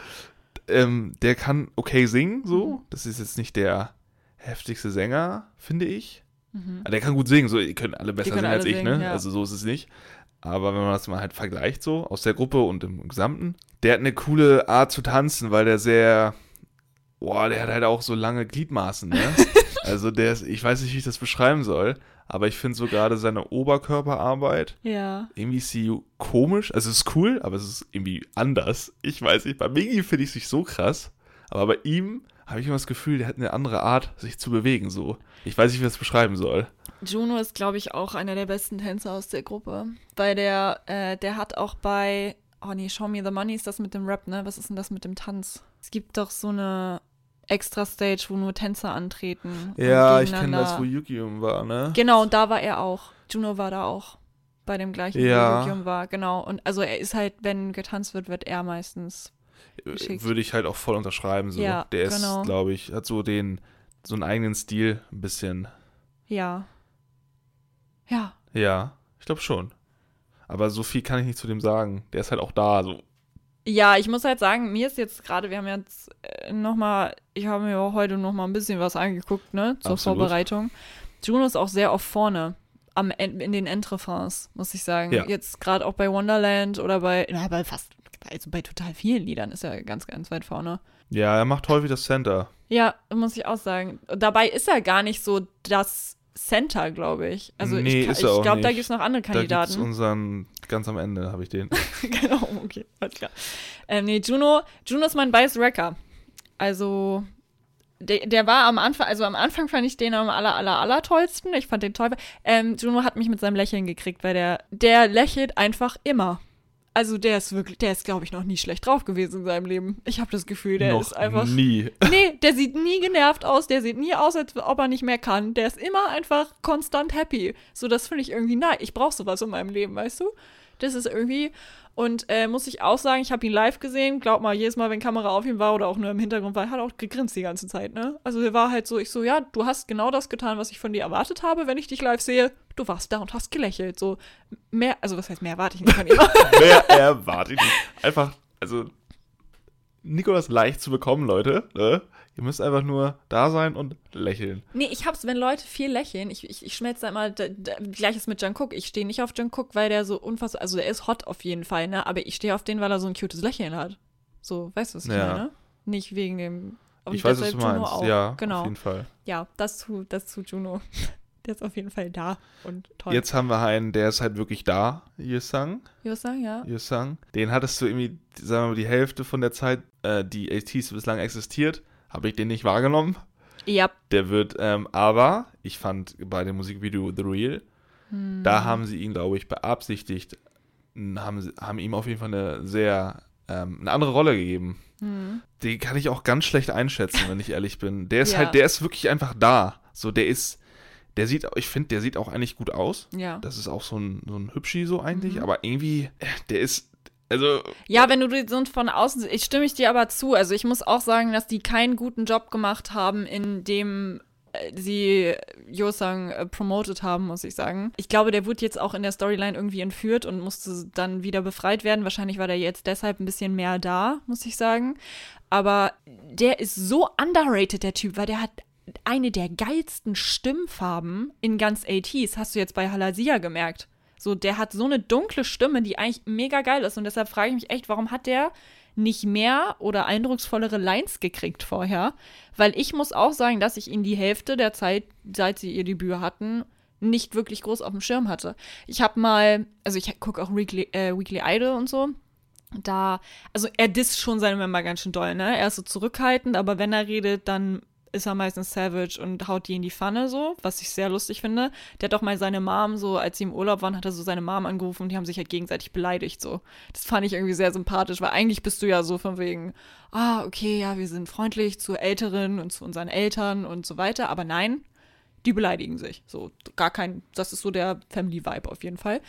ähm, der kann okay singen, so. Mhm. Das ist jetzt nicht der heftigste Sänger, finde ich. Mhm. Aber der kann gut singen, so, die können alle besser können singen als alle ich, singen, ne? ja. Also so ist es nicht. Aber wenn man das mal halt vergleicht, so, aus der Gruppe und im Gesamten, der hat eine coole Art zu tanzen, weil der sehr, boah, der hat halt auch so lange Gliedmaßen, ne? <laughs> also der ist, ich weiß nicht, wie ich das beschreiben soll, aber ich finde so gerade seine Oberkörperarbeit, Ja. irgendwie ist sie komisch, also es ist cool, aber es ist irgendwie anders. Ich weiß nicht, bei Mingi finde ich es nicht so krass, aber bei ihm habe ich immer das Gefühl, der hat eine andere Art, sich zu bewegen, so. Ich weiß nicht, wie ich das beschreiben soll. Juno ist, glaube ich, auch einer der besten Tänzer aus der Gruppe. Weil der, äh, der hat auch bei, oh nee, Show Me the Money ist das mit dem Rap, ne? Was ist denn das mit dem Tanz? Es gibt doch so eine extra Stage, wo nur Tänzer antreten. Ja, ich kenne das, wo Yukium war, ne? Genau, und da war er auch. Juno war da auch. Bei dem gleichen, Ja. wo Yukium war, genau. Und also er ist halt, wenn getanzt wird, wird er meistens. geschickt. Würde ich halt auch voll unterschreiben, so. Ja, der ist, genau. glaube ich, hat so den, so einen eigenen Stil, ein bisschen. Ja. Ja. Ja, ich glaube schon. Aber so viel kann ich nicht zu dem sagen. Der ist halt auch da, so. Ja, ich muss halt sagen, mir ist jetzt gerade, wir haben jetzt äh, noch mal, ich habe mir auch heute noch mal ein bisschen was angeguckt, ne, zur Absolut. Vorbereitung. Juno ist auch sehr oft vorne am, in den Entrefans, muss ich sagen. Ja. Jetzt gerade auch bei Wonderland oder bei, na, bei fast, also bei total vielen Liedern ist er ganz, ganz weit vorne. Ja, er macht häufig das Center. Ja, muss ich auch sagen. Dabei ist er gar nicht so das Center, glaube ich. Also Nee, ich, ich glaube, da gibt es noch andere Da gibt's Kandidaten. unseren, ganz am Ende habe ich den. <laughs> genau, okay, alles klar. Ähm, nee, Juno, Juno ist mein Bias Wrecker. Also, der, der war am Anfang, also am Anfang fand ich den am aller, aller, aller tollsten. Ich fand den toll. Ähm, Juno hat mich mit seinem Lächeln gekriegt, weil der, der lächelt einfach immer. Also der ist wirklich, der ist, glaube ich, noch nie schlecht drauf gewesen in seinem Leben. Ich habe das Gefühl, der Noch ist einfach. nie. <laughs> Nee, der sieht nie genervt aus, der sieht nie aus, als ob er nicht mehr kann. Der ist immer einfach konstant happy. So, das finde ich irgendwie nice. Ich brauche sowas in meinem Leben, weißt du? Das ist irgendwie. Und äh, muss ich auch sagen, ich habe ihn live gesehen. Glaub mal, jedes Mal, wenn Kamera auf ihm war oder auch nur im Hintergrund war, hat er auch gegrinst die ganze Zeit, ne? Also er war halt so, ich so, ja, du hast genau das getan, was ich von dir erwartet habe, wenn ich dich live sehe. Du warst da und hast gelächelt. So, mehr, also was heißt mehr erwarte ich nicht von ihm. <laughs> Mehr erwarte ich nicht. Einfach, also, Nikolas leicht zu bekommen, Leute. Ne? Ihr müsst einfach nur da sein und lächeln. Nee, ich hab's, wenn Leute viel lächeln, ich, ich, ich schmelze da immer, da, da, gleiches mit Jungkook. Ich stehe nicht auf Jungkook, weil der so unfassbar, also der ist hot auf jeden Fall, ne? Aber ich stehe auf den, weil er so ein cutes Lächeln hat. So, weißt du, was ich Ja. meine? Nicht wegen dem. ich weiß, was du Juno meinst. auch. Ja, genau. auf jeden Fall. Ja, das zu, das zu Juno. <laughs> Der ist auf jeden Fall da und toll. Jetzt haben wir einen, der ist halt wirklich da, Yesang. Josang, ja. Yesang. Den hattest du irgendwie, sagen wir mal, die Hälfte von der Zeit, äh, die ATs bislang existiert, habe ich den nicht wahrgenommen. Ja. Der wird, ähm, aber ich fand bei dem Musikvideo The Real, Hm. da haben sie ihn, glaube ich, beabsichtigt, haben, haben ihm auf jeden Fall eine sehr, ähm, eine andere Rolle gegeben. Hm. Die kann ich auch ganz schlecht einschätzen, wenn ich ehrlich bin. Der ist <laughs> Ja. halt, der ist wirklich einfach da. So, der ist, der sieht, ich finde, der sieht auch eigentlich gut aus. Ja. Das ist auch so ein, so ein Hübschi so eigentlich, Mhm. aber irgendwie, äh, der ist, also, Ja, wenn du die so von außen, ich stimme ich dir aber zu. Also ich muss auch sagen, dass die keinen guten Job gemacht haben, in dem äh, sie Yosang äh, promoted haben, muss ich sagen. Ich glaube, der wurde jetzt auch in der Storyline irgendwie entführt und musste dann wieder befreit werden. Wahrscheinlich war der jetzt deshalb ein bisschen mehr da, muss ich sagen. Aber der ist so underrated, der Typ, weil der hat eine der geilsten Stimmfarben in ganz 80s. Hast du jetzt bei Halasia gemerkt. So, der hat so eine dunkle Stimme, die eigentlich mega geil ist. Und deshalb frage ich mich echt, warum hat der nicht mehr oder eindrucksvollere Lines gekriegt vorher? Weil ich muss auch sagen, dass ich ihn die Hälfte der Zeit, seit sie ihr Debüt hatten, nicht wirklich groß auf dem Schirm hatte. Ich habe mal, also ich gucke auch Weekly, äh, Weekly Idol und so. Da, also er disst schon seine Member ganz schön doll, ne? Er ist so zurückhaltend, aber wenn er redet, dann ist er meistens savage und haut die in die Pfanne so, was ich sehr lustig finde. Der hat auch mal seine Mom so, als sie im Urlaub waren, hat er so seine Mom angerufen und die haben sich halt gegenseitig beleidigt so. Das fand ich irgendwie sehr sympathisch, weil eigentlich bist du ja so von wegen, ah, okay, ja, wir sind freundlich zu Älteren und zu unseren Eltern und so weiter, aber nein, die beleidigen sich. So, gar kein, das ist so der Family-Vibe auf jeden Fall.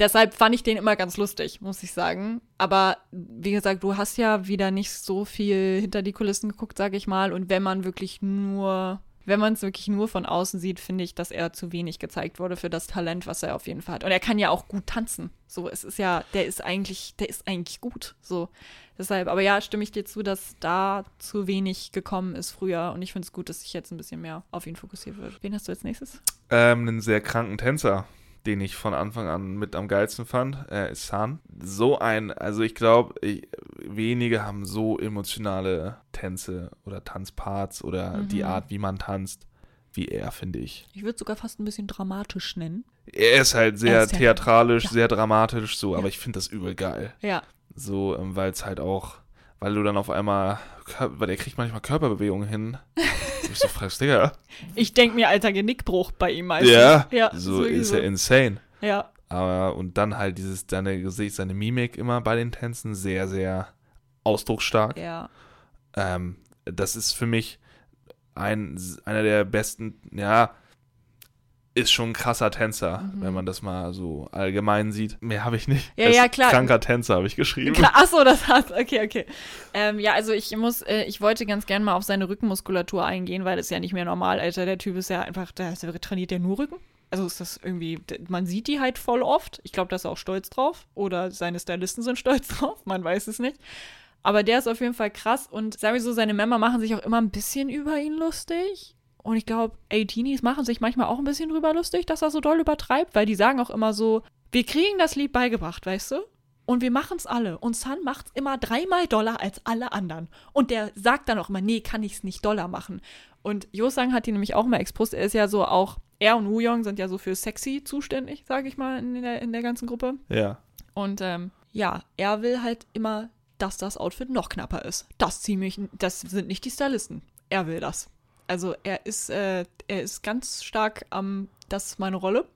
Deshalb fand ich den immer ganz lustig, muss ich sagen. Aber wie gesagt, du hast ja wieder nicht so viel hinter die Kulissen geguckt, sage ich mal. Und wenn man wirklich nur wenn man es wirklich nur von außen sieht, finde ich, dass er zu wenig gezeigt wurde für das Talent, was er auf jeden Fall hat. Und er kann ja auch gut tanzen. So, es ist ja, der ist eigentlich, der ist eigentlich gut. So, deshalb, aber ja, stimme ich dir zu, dass da zu wenig gekommen ist früher. Und ich finde es gut, dass sich jetzt ein bisschen mehr auf ihn fokussiert wird. Wen hast du als nächstes? Ähm, einen sehr kranken Tänzer, den ich von Anfang an mit am geilsten fand, äh, ist San. So ein, also ich glaube, wenige haben so emotionale Tänze oder Tanzparts oder Mhm. die Art, wie man tanzt, wie er, finde ich. Ich würde sogar fast ein bisschen dramatisch nennen. Er ist halt sehr ist theatralisch, ja. sehr dramatisch, so, Ja. aber ich finde das übel geil. Ja. So, ähm, weil es halt auch, weil du dann auf einmal, weil der kriegt manchmal Körperbewegungen hin. <laughs> Ich so fragst, Digga. Ich denke mir, alter Genickbruch bei ihm meistens. Ja, ja so ist er insane. Ja, Aber, und dann halt dieses, deine Gesicht, seine Mimik immer bei den Tänzen sehr, sehr ausdrucksstark. ja. Ähm, das ist für mich ein, einer der besten, ja, ist schon ein krasser Tänzer, Mhm. wenn man das mal so allgemein sieht. Mehr habe ich nicht. Ja, ja, klar. Kranker Tänzer habe ich geschrieben. Klar, ach so, das hat, okay, okay. Ähm, ja, also ich muss, äh, ich wollte ganz gerne mal auf seine Rückenmuskulatur eingehen, weil das ist ja nicht mehr normal, Alter. Der Typ ist ja einfach, der, der trainiert ja nur Rücken. Also ist das irgendwie, man sieht die halt voll oft. Ich glaube, da ist er auch stolz drauf. Oder seine Stylisten sind stolz <laughs> drauf, man weiß es nicht. Aber der ist auf jeden Fall krass und sagen wir so, seine Member machen sich auch immer ein bisschen über ihn lustig. Und ich glaube, A-Teenies machen sich manchmal auch ein bisschen drüber lustig, dass er so doll übertreibt, weil die sagen auch immer so, wir kriegen das Lied beigebracht, weißt du? Und wir machen es alle. Und Sun macht es immer dreimal doller als alle anderen. Und der sagt dann auch immer, nee, kann ich es nicht doller machen. Und Yosang hat die nämlich auch mal exposed. Er ist ja so auch, er und Woo-Young sind ja so für sexy zuständig, sage ich mal, in der, in der ganzen Gruppe. Ja. Und ähm, ja, er will halt immer, dass das Outfit noch knapper ist. Das ziemlich, das sind nicht die Stylisten. Er will das. Also er ist, äh, er ist ganz stark am, das ist meine Rolle.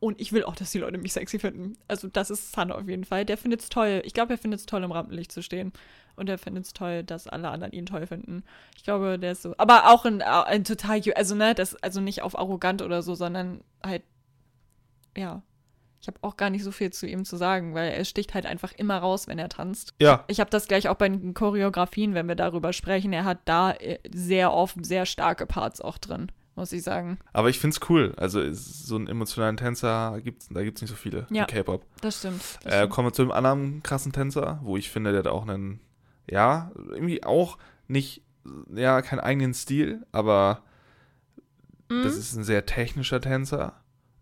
Und ich will auch, dass die Leute mich sexy finden. Also das ist Sun auf jeden Fall. Der findet es toll. Ich glaube, er findet es toll, im Rampenlicht zu stehen. Und er findet es toll, dass alle anderen ihn toll finden. Ich glaube, der ist so. Aber auch ein, ein total, also ne, das, also nicht auf arrogant oder so, sondern halt, ja. Ich habe auch gar nicht so viel zu ihm zu sagen, weil er sticht halt einfach immer raus, wenn er tanzt. Ja. Ich habe das gleich auch bei den Choreografien, wenn wir darüber sprechen. Er hat da äh, sehr oft sehr starke Parts auch drin, muss ich sagen. Aber ich finde es cool. Also so einen emotionalen Tänzer gibt's, da gibt es nicht so viele Ja. im K-Pop. Das stimmt. Das Äh, kommen wir zu einem anderen krassen Tänzer, wo ich finde, der hat auch einen, ja, irgendwie auch nicht, ja, keinen eigenen Stil, aber Mhm. das ist ein sehr technischer Tänzer.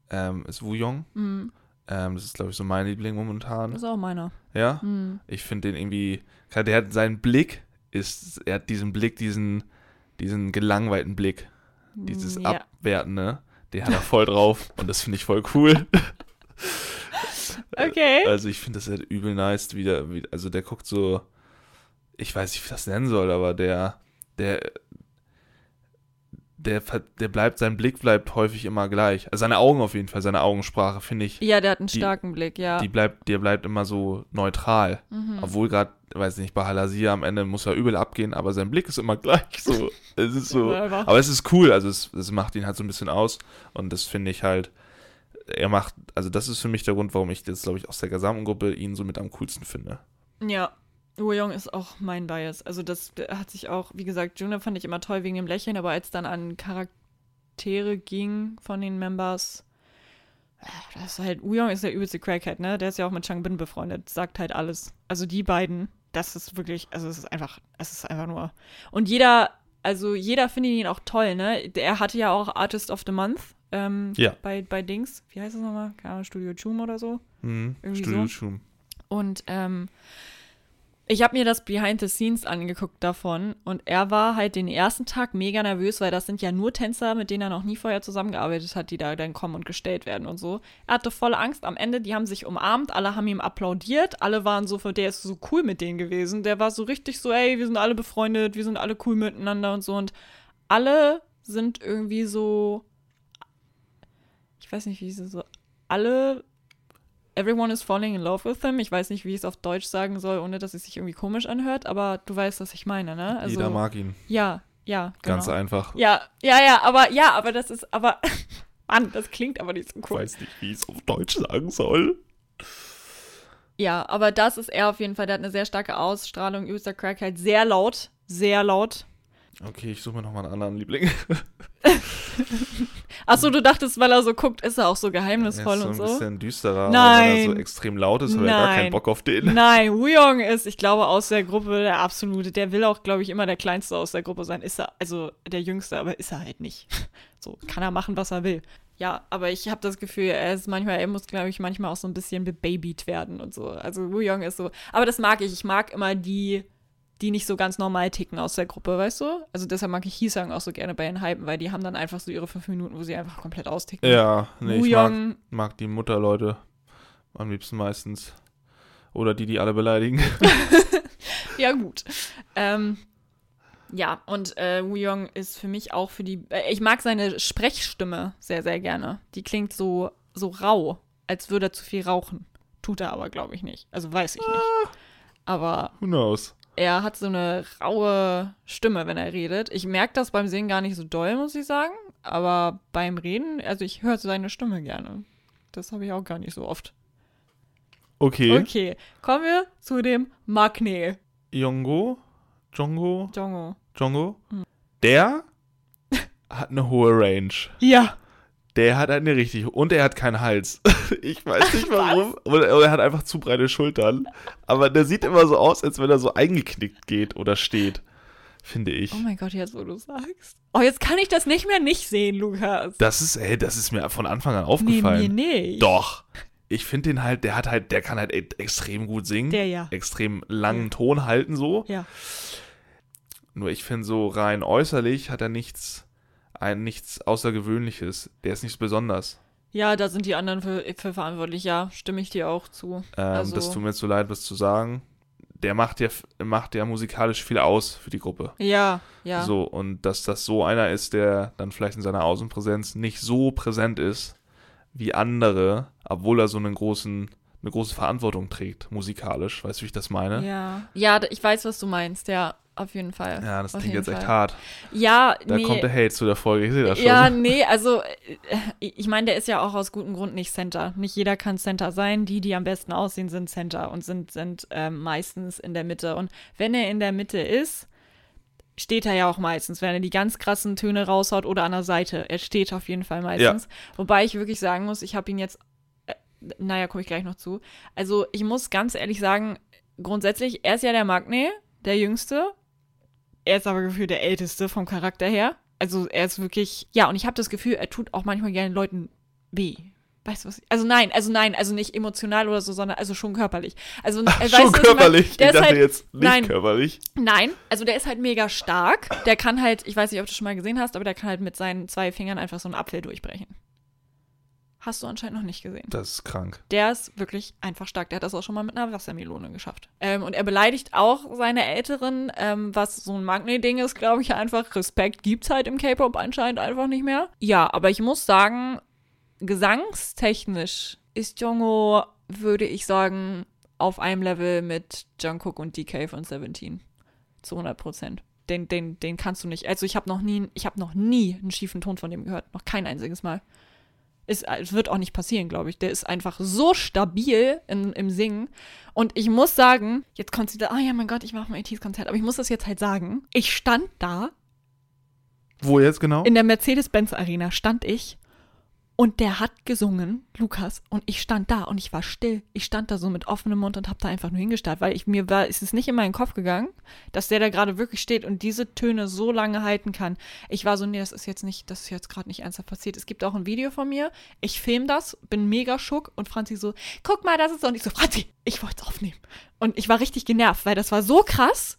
Ähm, ist Woo Young. Mhm. Ähm, das ist, glaube ich, so mein Liebling Das momentan. ist auch meiner. Ja. Mhm. Ich finde den irgendwie, der hat seinen Blick, ist, er hat diesen Blick, diesen, diesen gelangweilten Blick, dieses ja. Abwertende, den hat er voll drauf <laughs> und das finde ich voll cool. <laughs> Okay. Also ich finde das halt übel nice, wie der, wie, also der guckt so, ich weiß nicht, wie ich das nennen soll, aber der, der, der, der bleibt, sein Blick bleibt häufig immer gleich. Also seine Augen auf jeden Fall, seine Augensprache, finde ich, Ja, der hat einen die- starken Blick, ja. die bleibt, der bleibt immer so neutral. Mhm. Obwohl gerade, weiß nicht, bei Halasia am Ende muss er übel abgehen, aber sein Blick ist immer gleich so. Es ist so. <laughs> Aber es ist cool, also es, es macht ihn halt so ein bisschen aus und das finde ich halt, er macht, also das ist für mich der Grund, warum ich jetzt, glaube ich, aus der gesamten Gruppe ihn so mit am coolsten finde. Ja. Woo-Young ist auch mein Bias. Also das hat sich auch, wie gesagt, Juna fand ich immer toll wegen dem Lächeln, aber als dann an Charaktere ging von den Members, äh, das ist halt, Woo-Young ist der übelste Crackhead, ne? Der ist ja auch mit Changbin befreundet, sagt halt alles. Also die beiden, das ist wirklich, also es ist einfach, es ist einfach nur. Und jeder, also jeder findet ihn auch toll, ne? Er hatte ja auch Artist of the Month ähm, Ja. bei, bei Dings, wie heißt das nochmal? Keine Ahnung, Studio Chum oder so. Mhm. Irgendwie Studio so. Schum. Und ähm, ich habe mir das Behind the Scenes angeguckt davon und er war halt den ersten Tag mega nervös, weil das sind ja nur Tänzer, mit denen er noch nie vorher zusammengearbeitet hat, die da dann kommen und gestellt werden und so. Er hatte volle Angst. Am Ende, die haben sich umarmt, alle haben ihm applaudiert, alle waren so, der ist so cool mit denen gewesen. Der war so richtig so, ey, wir sind alle befreundet, wir sind alle cool miteinander und so. Und alle sind irgendwie so, ich weiß nicht, wie sie so, alle Everyone is falling in love with him. Ich weiß nicht, wie ich es auf Deutsch sagen soll, ohne dass es sich irgendwie komisch anhört, aber du weißt, was ich meine, ne? Also, Jeder mag ihn. Ja, ja, genau. Ganz einfach. Ja, ja, ja, aber ja, aber das ist, aber <laughs> Mann, das klingt aber nicht so Ich cool. weiß nicht, wie ich es auf Deutsch sagen soll. Ja, aber das ist er auf jeden Fall. Der hat eine sehr starke Ausstrahlung. Übelster Crack halt sehr laut, sehr laut. Okay, ich suche mir nochmal einen anderen Liebling. <laughs> <laughs> Achso, du dachtest, weil er so guckt, ist er auch so Er geheimnisvoll ist so und ein so? bisschen düsterer, Nein. weil er so extrem laut ist, habe ich gar keinen Nein. Bock auf den. Nein, Wuyong ist, ich glaube, aus der Gruppe der absolute. Der will auch, glaube ich, immer der Kleinste aus der Gruppe sein. Ist er, also der Jüngste, aber ist er halt nicht. <laughs> So, kann er machen, was er will. Ja, aber ich habe das Gefühl, er ist manchmal, er muss, glaube ich, manchmal auch so ein bisschen bebabyt werden und so. Also Wuyong ist so. Aber das mag ich. Ich mag immer die, die nicht so ganz normal ticken aus der Gruppe, weißt du? Also deshalb mag ich Hisang auch so gerne bei den Hypen, weil die haben dann einfach so ihre fünf Minuten, wo sie einfach komplett austicken. Ja, nee, ich mag, mag die Mutterleute am liebsten meistens. Oder die, die alle beleidigen. <laughs> <laughs> Ja, gut. Ähm, ja, und äh, Woo-Young ist für mich auch für die. Äh, ich mag seine Sprechstimme sehr, sehr gerne. Die klingt so, so rau, als würde er zu viel rauchen. Tut er aber, glaube ich, nicht. Also weiß ich nicht. Aber Who knows? Er hat so eine raue Stimme, wenn er redet. Ich merke das beim Singen gar nicht so doll, muss ich sagen. Aber beim Reden, also ich höre seine Stimme gerne. Das habe ich auch gar nicht so oft. Okay. Okay, kommen wir zu dem Magne. Yongo, Jongo, Jongo. Jongo, Hm. der <laughs> hat eine hohe Range. Ja. Der hat eine richtig und er hat keinen Hals. <laughs> Ich weiß nicht <laughs> warum. Oder er hat einfach zu breite Schultern. Aber der sieht immer so aus, als wenn er so eingeknickt geht oder steht. Finde ich. Oh mein Gott, jetzt wo du sagst. Oh, jetzt kann ich das nicht mehr nicht sehen, Lukas. Das ist, ey, das ist mir von Anfang an nee, aufgefallen. mir nicht. Doch. Ich finde den halt, der hat halt, der kann halt extrem gut singen. Der ja. Extrem langen Ton halten so. Ja. Nur ich finde so rein äußerlich hat er nichts, ein nichts Außergewöhnliches. Der ist nichts besonders. Ja, da sind die anderen für, für verantwortlich. Ja, stimme ich dir auch zu. Ähm, Also- Das tut mir jetzt so leid, was zu sagen. Der macht ja, macht ja musikalisch viel aus für die Gruppe. Ja, ja. So, und dass das so einer ist, der dann vielleicht in seiner Außenpräsenz nicht so präsent ist wie andere, obwohl er so einen großen, eine große Verantwortung trägt, musikalisch. Weißt du, wie ich das meine? Ja. Ja, ich weiß, was du meinst. Ja, auf jeden Fall. Ja, das Auf klingt jetzt echt Fall. hart. Ja, Da nee. kommt der Hate zu der Folge, ich sehe das schon. Ja, nee, also äh, ich meine, der ist ja auch aus gutem Grund nicht Center. Nicht jeder kann Center sein. Die, die am besten aussehen, sind Center und sind, sind ähm, meistens in der Mitte. Und wenn er in der Mitte ist, steht er ja auch meistens, wenn er die ganz krassen Töne raushaut oder an der Seite. Er steht auf jeden Fall meistens. Wobei ich wirklich sagen muss, ich habe ihn jetzt, äh, naja, komme ich gleich noch zu. Also ich muss ganz ehrlich sagen, grundsätzlich, er ist ja der Magne, der Jüngste. Er ist aber gefühlt der Älteste vom Charakter her. Also er ist wirklich, ja, und ich habe das Gefühl, er tut auch manchmal gerne Leuten weh. Weißt du was? Ich, also nein, also nein, also nicht emotional oder so, sondern also schon körperlich. Also äh, weißt du, schon ich mein? körperlich. Der ich ist dachte halt, jetzt nicht nein. körperlich. Nein, also der ist halt mega stark. Der kann halt, ich weiß nicht, ob du schon mal gesehen hast, aber der kann halt mit seinen zwei Fingern einfach so einen Apfel durchbrechen. Hast du anscheinend noch nicht gesehen. Das ist krank. Der ist wirklich einfach stark. Der hat das auch schon mal mit einer Wassermelone geschafft. Ähm, und er beleidigt auch seine Älteren, ähm, was so ein Magne-Ding ist, glaube ich, einfach. Respekt gibt's halt im K-Pop anscheinend einfach nicht mehr. Ja, aber ich muss sagen, gesangstechnisch ist Jongo, würde ich sagen, auf einem Level mit Jungkook und DK von Seventeen. Zu 100 Prozent. Den, den, den kannst du nicht. Also ich habe noch nie, ich habe noch nie einen schiefen Ton von dem gehört. Noch kein einziges Mal. Ist, es wird auch nicht passieren, glaube ich. Der ist einfach so stabil in, im Singen. Und ich muss sagen, jetzt kommt sie da, oh ja, mein Gott, ich mache mein ETs-Konzert. Aber ich muss das jetzt halt sagen. Ich stand da, Wo jetzt genau? in der Mercedes-Benz-Arena stand ich. Und der hat gesungen, Lukas, und ich stand da und ich war still. Ich stand da so mit offenem Mund und hab da einfach nur hingestarrt, weil ich mir war, ist es nicht in meinen Kopf gegangen, dass der da gerade wirklich steht und diese Töne so lange halten kann. Ich war so, nee, das ist jetzt nicht, das ist jetzt gerade nicht ernsthaft passiert. Es gibt auch ein Video von mir. Ich film das, bin mega schock und Franzi so, guck mal, das ist so. Und ich so, Franzi, ich wollte es aufnehmen. Und ich war richtig genervt, weil das war so krass,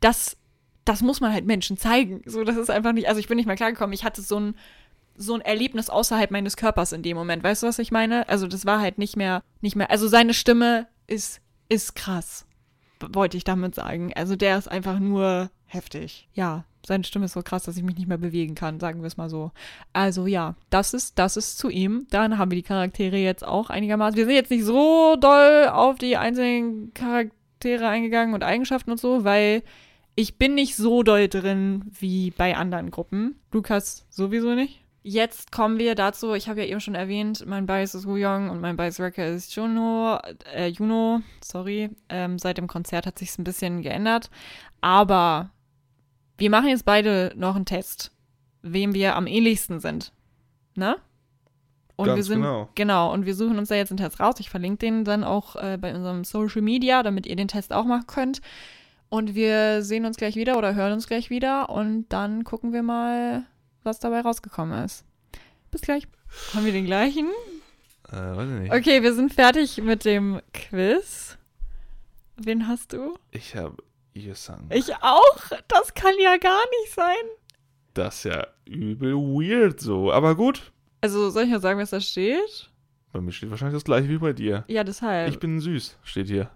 dass das muss man halt Menschen zeigen. So, das ist einfach nicht, also ich bin nicht mehr klargekommen. Ich hatte so ein so ein Erlebnis außerhalb meines Körpers in dem Moment. Weißt du, was ich meine? Also das war halt nicht mehr, nicht mehr. Also seine Stimme ist, ist krass, wollte ich damit sagen. Also der ist einfach nur heftig. Ja, seine Stimme ist so krass, dass ich mich nicht mehr bewegen kann, sagen wir es mal so. Also ja, das ist, das ist zu ihm. Dann haben wir die Charaktere jetzt auch einigermaßen. Wir sind jetzt nicht so doll auf die einzelnen Charaktere eingegangen und Eigenschaften und so, weil ich bin nicht so doll drin wie bei anderen Gruppen. Lukas sowieso nicht. Jetzt kommen wir dazu, ich habe ja eben schon erwähnt, mein Bias ist Woo-Young und mein Bias Wrecker ist Juno, äh, Juno, sorry. Ähm, seit dem Konzert hat sich ein bisschen geändert. Aber wir machen jetzt beide noch einen Test, wem wir am ähnlichsten sind. Ne? Und Ganz wir sind, genau. genau, und wir suchen uns da jetzt einen Test raus. Ich verlinke den dann auch äh, bei unserem Social Media, damit ihr den Test auch machen könnt. Und wir sehen uns gleich wieder oder hören uns gleich wieder und dann gucken wir mal, was dabei rausgekommen ist. Bis gleich. Haben wir den gleichen? Äh, weiß ich nicht. Okay, wir sind fertig mit dem Quiz. Wen hast du? Ich habe Yesang. Ich auch. Das kann ja gar nicht sein. Das ist ja übel weird so. Aber gut. Also, soll ich mal sagen, was da steht? Bei mir steht wahrscheinlich das gleiche wie bei dir. Ja, deshalb. Ich bin süß, steht hier.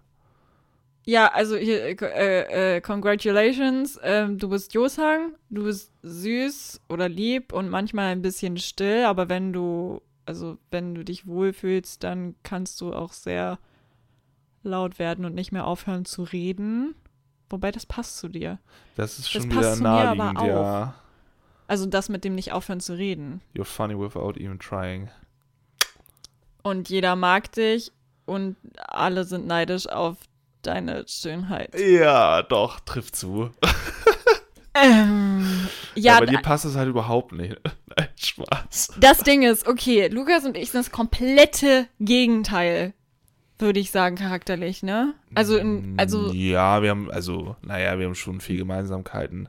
Ja, also hier, äh, äh, congratulations. Ähm, du bist Josang, du bist süß oder lieb und manchmal ein bisschen still, aber wenn du, also wenn du dich wohlfühlst, dann kannst du auch sehr laut werden und nicht mehr aufhören zu reden. Wobei das passt zu dir. Das ist Das schon passt wieder zu mir aber naheliegend, auch. ja. Also das mit dem nicht aufhören zu reden. You're funny without even trying. Und jeder mag dich und alle sind neidisch auf deine Schönheit. Ja, doch, trifft zu. Ähm, <laughs> Ja, ja, bei dir passt es halt überhaupt nicht. <laughs> Nein, Spaß. das Ding ist, okay, Lukas und ich sind das komplette Gegenteil, würde ich sagen, charakterlich, ne? Also, in, also Ja, wir haben, also, naja, wir haben schon viel Gemeinsamkeiten.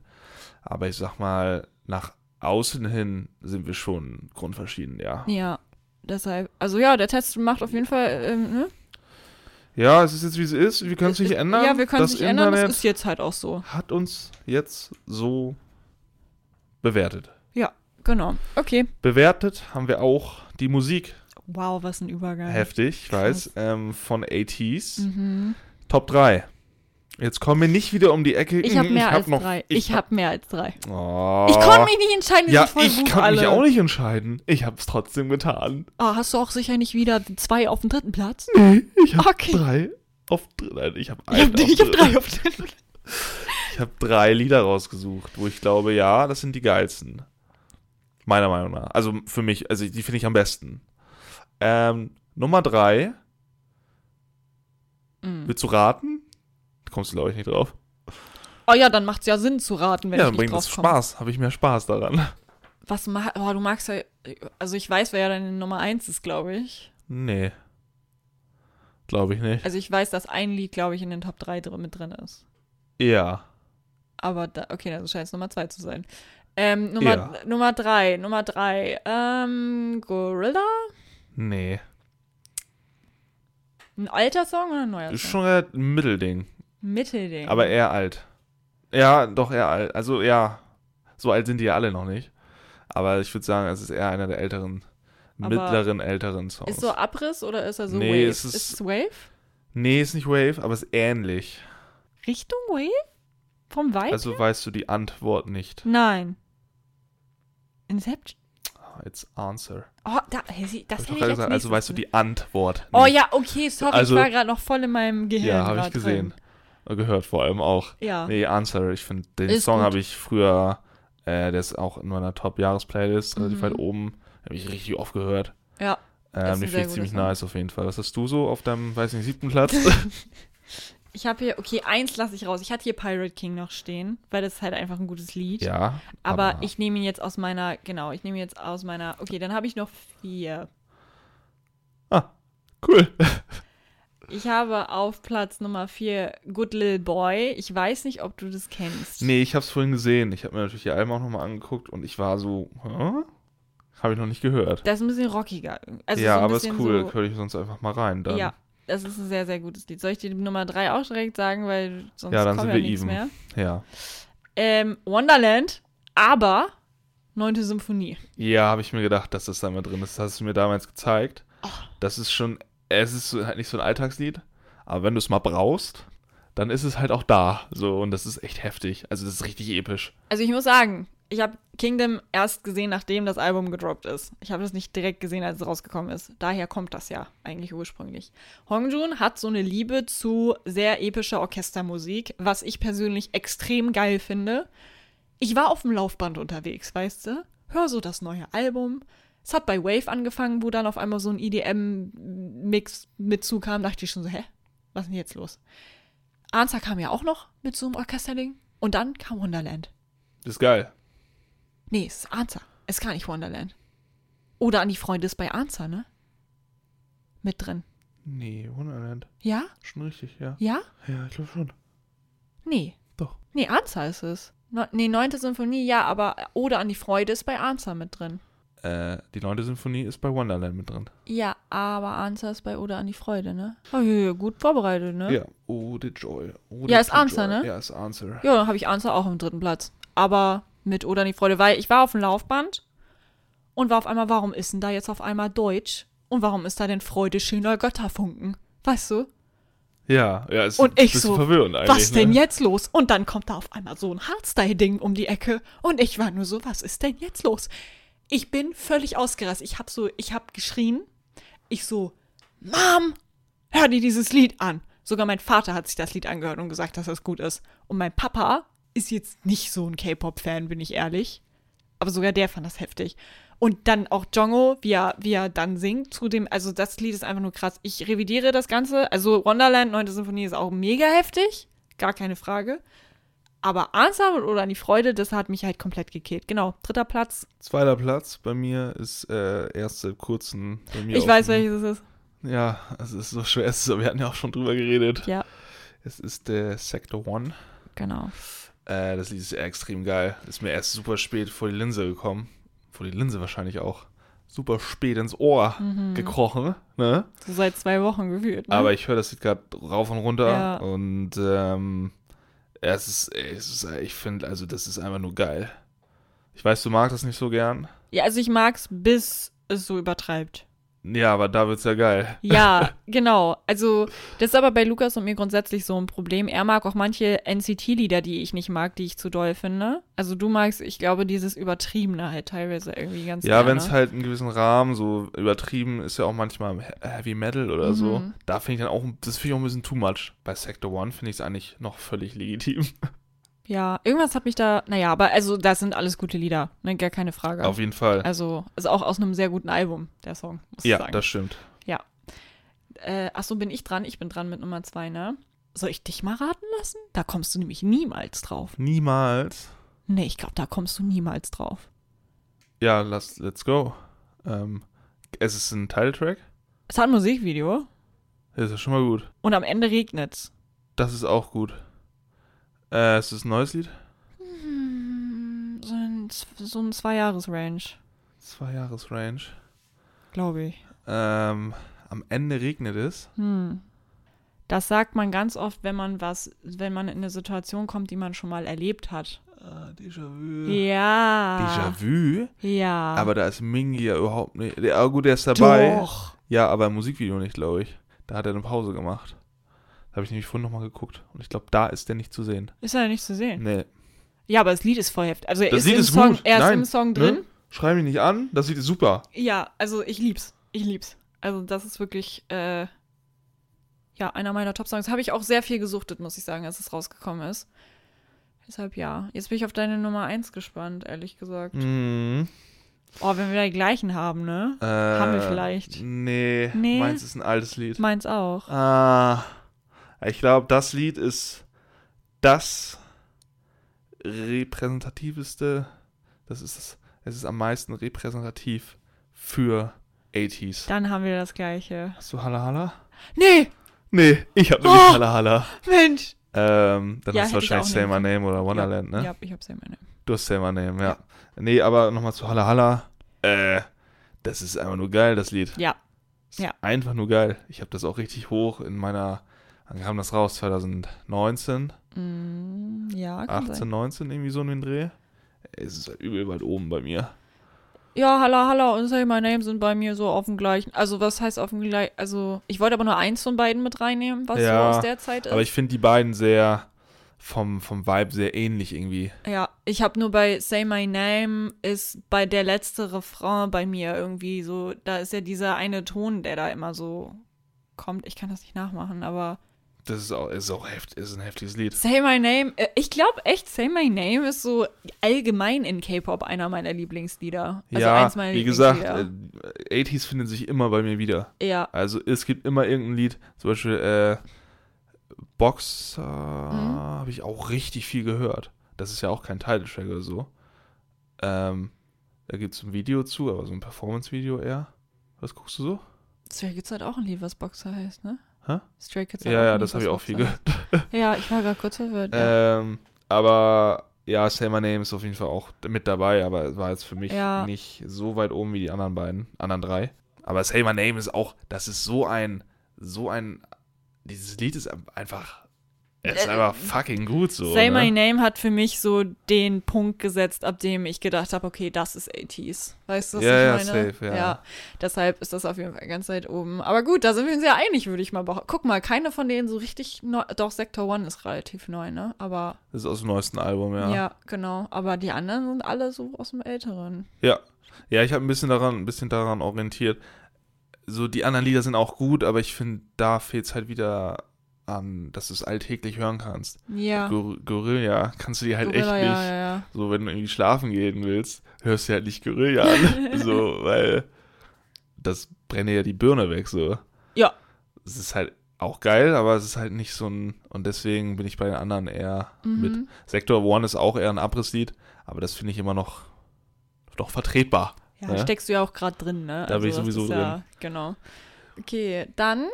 Aber ich sag mal, nach außen hin sind wir schon grundverschieden, ja. ja, deshalb, also ja, der Test macht auf jeden Fall, ähm, ne? Ja, es ist jetzt wie es ist. Wir können es nicht ändern. Ja, wir können es nicht ändern, Internet das ist jetzt halt auch so. hat uns jetzt so bewertet. Ja, genau. Okay. Bewertet haben wir auch die Musik. Wow, was ein Übergang. Heftig, ich weiß. Ähm, von 80s. Mhm. Top 3. Jetzt kommen wir nicht wieder um die Ecke. Ich habe Hm, mehr hab als noch, drei. Ich, habe mehr als drei. Oh. Ich konnte mich nicht entscheiden, Ja, ich gut kann alle. mich auch nicht entscheiden. Ich habe es trotzdem getan. Oh, hast du auch sicher nicht wieder zwei auf dem dritten Platz? Ich habe Okay. drei auf Nein, ich habe Ich habe <laughs> hab drei auf dem dritten Ich habe drei Lieder rausgesucht, wo ich glaube, ja, das sind die geilsten. Meiner Meinung nach. Also für mich, also die finde ich am besten. Ähm, Nummer drei. Mhm. Willst du raten? Kommst du, glaube ich, nicht drauf. Oh ja, dann macht's ja Sinn zu raten, wenn ja, ich dann nicht bringt das drauf komme. Spaß. Habe ich mehr Spaß daran. Was ma oh, du magst ja, also ich weiß, wer ja deine Nummer eins ist, glaube ich. Nee. Glaube ich nicht. Also ich weiß, dass ein Lied, glaube ich, in den Top 3 drin, mit drin ist. Ja. Aber da, okay, dann scheint es Nummer 2 zu sein. Ähm, Nummer, Ja. Nummer 3, Nummer 3, ähm, Gorilla? Nee. Ein alter Song oder ein neuer Ist Song? schon ein Mittelding. Mittelding. Aber eher alt. Ja, doch eher alt. Also ja, so alt sind die ja alle noch nicht. Aber ich würde sagen, es ist eher einer der älteren, Aber mittleren, älteren Songs. Ist so Abriss oder ist er so Nee, Wave? es ist- ist es Wave? nee, ist nicht Wave, aber ist ähnlich. Richtung Wave? Vom Vibe? Also weißt du die Antwort nicht. Nein. Inception? Ah, It's Answer. Oh, da, hey, das ich hätte ich als gesagt, also weißt du die Antwort Oh nicht. ja, okay, sorry, Also- ich war gerade noch voll in meinem Gehirn. Ja, habe ich gesehen. Drin. Gehört vor allem auch. Ja. Nee, Answer. Ich finde, den Ist Song habe ich früher, äh, der ist auch in meiner Top-Jahres-Playlist, relativ Mhm. weit oben. Habe ich richtig oft gehört. Ja. Ähm, die finde ich ziemlich Song. nice auf jeden Fall. Was hast du so auf deinem, weiß nicht, siebten Platz? <laughs> Ich habe hier, okay, eins lasse ich raus. Ich hatte hier Pirate King noch stehen, weil das ist halt einfach ein gutes Lied. ja. aber, ich nehme ihn jetzt aus meiner, genau, ich nehme ihn jetzt aus meiner, okay, dann habe ich noch vier. Ah, cool. Ich habe auf Platz Nummer vier Good Little Boy. Ich weiß nicht, ob du das kennst. Nee, ich habe es vorhin gesehen. Ich habe mir natürlich die Alben auch nochmal angeguckt und ich war so, hä? Habe ich noch nicht gehört. Das ist ein bisschen rockiger. Also ja, so aber ist cool. So, Höre ich sonst einfach mal rein dann. Ja, das ist ein sehr, sehr gutes Lied. Soll ich dir die Nummer drei auch direkt sagen, weil sonst Ja, dann kommt sind ja wir nichts even. mehr. Ja, Ähm, Wonderland, aber Neunte Symphonie. ja habe ich mir gedacht, dass das da mal drin ist. Das hast du mir damals gezeigt. Oh. Das ist schon, es ist halt nicht so ein Alltagslied, aber wenn du es mal brauchst, dann ist es halt auch da. So, und das ist echt heftig. Also, das ist richtig episch. Also ich muss sagen, ich habe Kingdom erst gesehen, nachdem das Album gedroppt ist. Ich habe das nicht direkt gesehen, als es rausgekommen ist. Daher kommt das ja eigentlich ursprünglich. Hongjun hat so eine Liebe zu sehr epischer Orchestermusik, was ich persönlich extrem geil finde. Ich war auf dem Laufband unterwegs, weißt du? Hör so das neue Album. Es hat bei Wave angefangen, wo dann auf einmal so ein EDM-Mix mit zukam. Dachte ich schon so, hä? Was ist denn jetzt los? Answer kam ja auch noch mit so einem Orchesterding. Und dann kam Wonderland. Das ist geil. Nee, es ist Answer. Es ist gar nicht Wonderland. Oder an die Freunde ist bei Answer, ne? Mit drin. Nee, Wonderland. Ja? Schon richtig, ja. Ja? Ja, ich glaube schon. Nee. Doch. Nee, Answer ist es. No, nee, neunte Symphonie, ja, aber Oder an die Freude ist bei Answer mit drin. Äh, die neunte Symphonie ist bei Wonderland mit drin. Ja, aber Answer ist bei Oder an die Freude, ne? Oh, ja, gut vorbereitet, ne? Ja. Oh, the Joy. Oh, Ja, ist Answer, joy. ne? Ja, ist Answer. Ja, dann habe ich Answer auch im dritten Platz. Aber mit Oder an die Freude, weil ich war auf dem Laufband und war auf einmal, warum ist denn da jetzt auf einmal Deutsch? Und warum ist da denn Freude schöner Götterfunken? Weißt du? Ja, ja, ist Und ich bisschen so, verwirrend eigentlich. Was denn ne? jetzt los? Und dann kommt da auf einmal so ein Hardstyle-Ding um die Ecke. Und ich war nur so, was ist denn jetzt los? Ich bin völlig ausgerastet. Ich hab so, ich hab geschrien. Ich so, Mom, hör dir dieses Lied an. Sogar mein Vater hat sich das Lied angehört und gesagt, dass das gut ist. Und mein Papa ist jetzt nicht so ein K-Pop-Fan, bin ich ehrlich. Aber sogar der fand das heftig. Und dann auch Jongo, wie er, wie er dann singt zu dem, also das Lied ist einfach nur krass. Ich revidiere das Ganze. Also Wonderland, 9. Symphonie ist auch mega heftig. Gar keine Frage. Aber Answer oder an die Freude, das hat mich halt komplett gekillt. Genau, dritter Platz. Zweiter Platz bei mir ist äh, erst seit kurzem bei mir. Ich weiß, dem- welches es ist. Ja, es ist so schwer. Es ist, wir hatten ja auch schon drüber geredet. Ja, Es ist der Sector One. genau. Äh, das Lied ist extrem geil. Ist mir erst super spät vor die Linse gekommen. Vor die Linse wahrscheinlich auch. Super spät ins Ohr Mhm. gekrochen, ne? So seit zwei Wochen gefühlt. Ne? Aber ich höre das Lied gerade rauf und runter Ja. und ähm, es ist, es ist, ich finde, also das ist einfach nur geil. Ich weiß, du magst das nicht so gern. ja, also ich mag's, bis es so übertreibt. Ja, aber da wird's ja geil. Ja, <laughs> genau. Also, das ist aber bei Lukas und mir grundsätzlich so ein Problem. Er mag auch manche NCT-Lieder, die ich nicht mag, die ich zu doll finde. Also, du magst, ich glaube, dieses Übertriebene halt teilweise irgendwie ganz Ja, wenn es halt einen gewissen Rahmen so übertrieben ist, ja auch manchmal He- Heavy Metal oder so. Mhm. Da finde ich dann auch, das finde ich auch ein bisschen too much. Bei Sector One finde ich es eigentlich noch völlig legitim. <laughs> Ja, irgendwas hat mich da, naja, aber also, das sind alles gute Lieder, ne, gar keine Frage. Auf jeden Fall. Also, ist auch aus einem sehr guten Album, der Song, muss ja, ich sagen. das stimmt. Äh, ach so, bin ich dran? Ich bin dran mit Nummer zwei, ne? Soll ich dich mal raten lassen? Da kommst du nämlich niemals drauf. Niemals. Nee, ich glaube, da kommst du niemals drauf. Ja, lass, let's go. Ähm, es ist ein Titeltrack. Es hat ein Musikvideo Das ist ja schon mal gut. und am Ende regnet's. Das ist auch gut. Äh, es ist ein neues Lied. Hm, so ein, so ein Zwei-Jahres-Range, Zwei Jahres Range. glaube ich. Ähm, am Ende regnet es. Hm. Das sagt man ganz oft, wenn man was, wenn man in eine Situation kommt, die man schon mal erlebt hat. Ah, Déjà-vu. Ja. Déjà-vu? Ja. Aber da ist Mingi ja überhaupt nicht. Ah, gut, der ist dabei. Doch. Ja, aber im Musikvideo nicht, glaube ich. Da hat er eine Pause gemacht. Da habe ich nämlich vorhin nochmal geguckt. Und ich glaube, da ist der nicht zu sehen. Ist ja nicht zu sehen. Nee. Ja, aber das Lied ist voll heftig. Also er Das ist Lied im ist Song, gut. er ist Nein, im Song ne? drin. Schrei mich nicht an. Das Lied ist super. Ja, also ich lieb's. Ich lieb's. Also das ist wirklich, äh, ja, einer meiner Top-Songs. Habe ich auch sehr viel gesuchtet, muss ich sagen, als es rausgekommen ist. Deshalb ja. Jetzt bin ich auf deine Nummer 1 gespannt, ehrlich gesagt. Mhm. Oh, wenn wir da die gleichen haben, ne? Äh, Haben wir vielleicht. Nee, Nee? meins ist ein altes Lied. Meins auch. Ah, ich glaube, das Lied ist das repräsentativste. Das ist es. Es ist am meisten repräsentativ für 80s. Dann haben wir das gleiche. Hast du Halla Halla? Nee, Nee, ich habe nämlich Oh! Halla Halla. Mensch. Ähm, dann Ja, hast du wahrscheinlich Say My Name oder Wonderland, ja, ne? Ja, ich hab's ja meine. Du hast Say My Name, ja. Nee, aber nochmal zu Halla Halla. Äh, das ist einfach nur geil, das Lied. Ja. Ist Ja. Einfach nur geil. Ich habe das auch richtig hoch in meiner, wann kam das raus? 2019, Mm, ja, kann 18, sein. 19, irgendwie so in den Dreh. Es ist halt übel weit oben bei mir. Ja, Halla Halla und Say My Name sind bei mir so auf dem gleichen. Also, was heißt auf dem gleichen? Also, ich wollte aber nur eins von beiden mit reinnehmen, was Ja, so aus der Zeit ist. Aber ich finde die beiden sehr, vom, vom Vibe sehr ähnlich irgendwie. ja, ich habe nur bei Say My Name ist bei der letzte Refrain bei mir irgendwie so. Da ist ja dieser eine Ton, der da immer so kommt. Ich kann das nicht nachmachen, aber Das ist auch, ist auch heft, ist ein heftiges Lied. Say My Name, äh, ich glaube echt, Say My Name ist so allgemein in K-Pop einer meiner Lieblingslieder. Also ja, eins meiner wie gesagt, Lieblingslieder. äh, 80s finden sich immer bei mir wieder. ja, Also es gibt immer irgendein Lied, zum Beispiel äh, Boxer Mhm. habe ich auch richtig viel gehört. das ist ja auch kein Title-Track oder so. Ähm, da gibt es ein Video zu, aber so ein Performance-Video eher. Was guckst du so? Stray Kids hat auch ein Lied, was Boxer heißt, ne? Hä? Stray Kids Ja, ja, das habe ich auch viel gehört. Ja, ich war gerade kurz verwirrt. Ja. Ähm, aber ja, Say My Name ist auf jeden Fall auch mit dabei, aber es war jetzt für mich Ja. nicht so weit oben wie die anderen beiden, anderen drei. Aber Say My Name ist auch, das ist so ein, so ein, dieses Lied ist einfach, es ist einfach fucking gut so. Say ne? My Name hat für mich so den Punkt gesetzt, ab dem ich gedacht habe, okay, das ist 80s. Weißt du, was Ja, ja, ich meine? safe, ja. deshalb ist das auf jeden Fall ganz weit oben. Aber gut, da sind wir uns ja einig, würde ich mal behaupten. Guck mal, keine von denen so richtig neu. Doch, Sector One ist relativ neu, ne? Aber Das ist aus dem neuesten Album, ja. ja, genau. Aber die anderen sind alle so aus dem älteren. Ja, ja ich habe ein bisschen daran, ein bisschen daran orientiert. So, die anderen Lieder sind auch gut, aber ich finde, da fehlt es halt wieder an, dass du es alltäglich hören kannst. Ja. Gor Gorilla kannst du dir halt Gorilla, echt nicht. ja, ja, ja. So, wenn du irgendwie schlafen gehen willst, hörst du halt nicht Gorilla an. <laughs> so, weil das brennt dir ja die Birne weg, so. Ja. Es ist halt auch geil, aber es ist halt nicht so ein. Und deswegen bin ich bei den anderen eher mit. Mhm. Sector One ist auch eher ein Abrisslied, aber das finde ich immer noch, noch vertretbar. Ja, Ne? steckst du ja auch gerade drin, ne? Da bin ich das sowieso ist Ja, genau. Okay, dann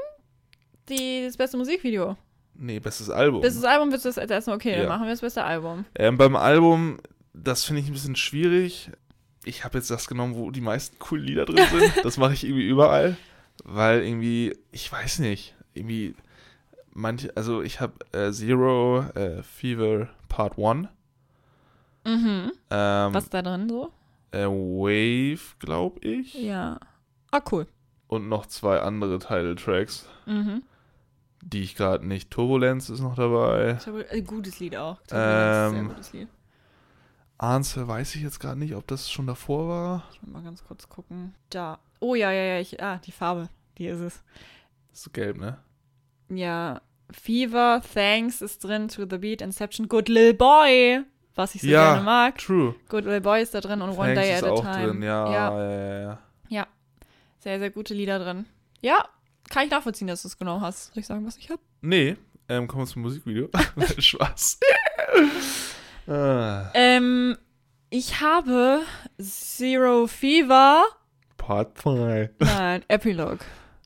die, das beste Musikvideo. Nee, bestes Album. Bestes Album du das erstes? Okay, dann Ja. machen wir das beste Album. Ähm, beim Album, das finde ich ein bisschen schwierig. Ich habe jetzt das genommen, wo die meisten coolen Lieder drin <laughs> sind. das mache ich irgendwie überall. Weil irgendwie, ich weiß nicht, irgendwie manche, also ich habe äh, Zero äh, Fever Part 1. Mhm. Ähm, Was ist da drin so? äh, Wave, glaube ich. Ja. Ah, cool. Und noch zwei andere Title-Tracks, Mhm. Die ich gerade nicht. Turbulenz ist noch dabei. Ein gutes Lied auch. Ist Ähm, ein sehr gutes Lied. Answer weiß ich jetzt gerade nicht, ob das schon davor war. Ich will mal ganz kurz gucken. Da. Oh ja, ja, ja. Ich, ah, die Farbe. Die ist es. Das ist gelb, ne? Ja. Fever, Thanks ist drin, To the Beat, Inception, Good Little Boy. Was ich so Ja. gerne mag. True. Good Little Boy ist da drin und One Thanks Day ist at a auch Time. drin, ja, ja. ja, ja, ja. Sehr, sehr gute Lieder drin. Ja, kann ich nachvollziehen, dass du es genau hast. Soll ich sagen, was ich habe? Nee, ähm, kommen wir zum Musikvideo. <laughs> Spaß. <laughs> ah, Ähm, ich habe Zero Fever. Part 2. Nein, <laughs> Epilogue.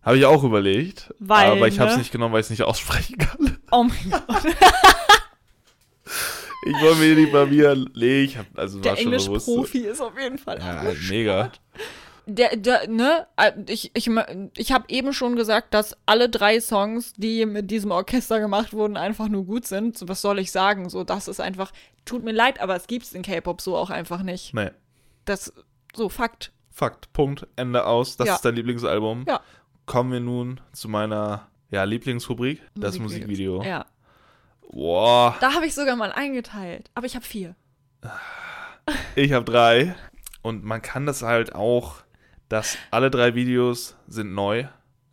Habe ich auch überlegt, Weil, aber ich habe es ne? nicht genommen, weil ich es nicht aussprechen kann. Oh mein Gott. Ich wollte mir die bei mir nee, ich hab, also Der war schon bewusst. Englisch-Profi ist auf jeden Fall. Ja, mega. Der, der, ne, äh, ich, ich, ich habe eben schon gesagt, dass alle drei Songs, die mit diesem Orchester gemacht wurden, einfach nur gut sind. So, was soll ich sagen? So, das ist einfach, tut mir leid, aber es gibt's in K-Pop so auch einfach nicht. Nee. Das, so, Fakt. Fakt, Punkt, Ende aus. Das Ja. ist dein Lieblingsalbum. Ja. Kommen wir nun zu meiner ja, Lieblingsrubrik, das Musikvideos. Musikvideo. Ja. Boah, Da habe ich sogar mal eingeteilt. Aber ich habe vier. ich habe drei. Und man kann das halt auch, dass alle drei Videos sind neu.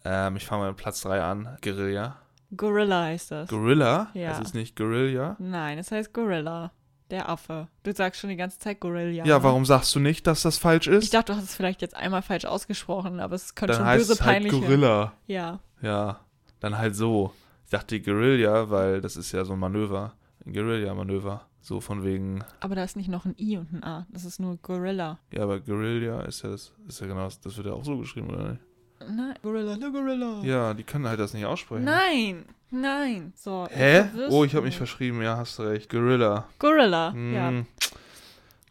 Ähm, ich fange mal mit Platz 3 an. Guerilla. Gorilla heißt das. Gorilla? Ja. Das ist nicht Guerilla. Nein, es heißt Gorilla. Der Affe. Du sagst schon die ganze Zeit Gorilla. Ja, warum sagst du nicht, dass das falsch ist? Ich dachte, du hast es vielleicht jetzt einmal falsch ausgesprochen, aber es könnte Dann schon heißt böse es halt peinlich werden. Gorilla. Ja. Ja, dann halt so. Ich dachte Guerilla, weil das ist ja so ein Manöver. Ein Guerilla-Manöver. So von wegen, Aber da ist nicht noch ein I und ein A. Das ist nur Gorilla. ja, aber Guerilla ist ja das, ist ja genau, das das wird ja auch so geschrieben, oder nicht? Nein. Gorilla, ne Gorilla. Ja, die können halt das nicht aussprechen. Nein. Nein. So. Hä? Oh, ich habe mich verschrieben, ja, hast du recht. Gorilla. Gorilla. Hm, Ja.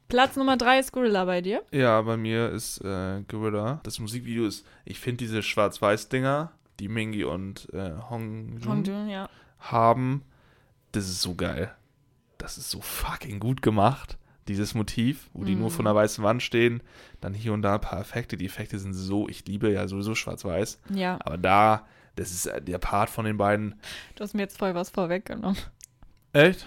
Platz Nummer drei ist Gorilla bei dir. ja, bei mir ist äh, Gorilla. Das Musikvideo ist, ich finde diese Schwarz-Weiß-Dinger, die Mingi und äh, Hong, Hongjoong, ja. haben, das ist so geil. Das ist so fucking gut gemacht. Dieses Motiv, wo die nur Mhm. vor einer weißen Wand stehen, dann hier und da ein paar Effekte. Die Effekte sind so, ich liebe ja sowieso schwarz-weiß. Ja. Aber da, das ist äh, der Part von den beiden. Du hast mir jetzt voll was vorweggenommen. Echt?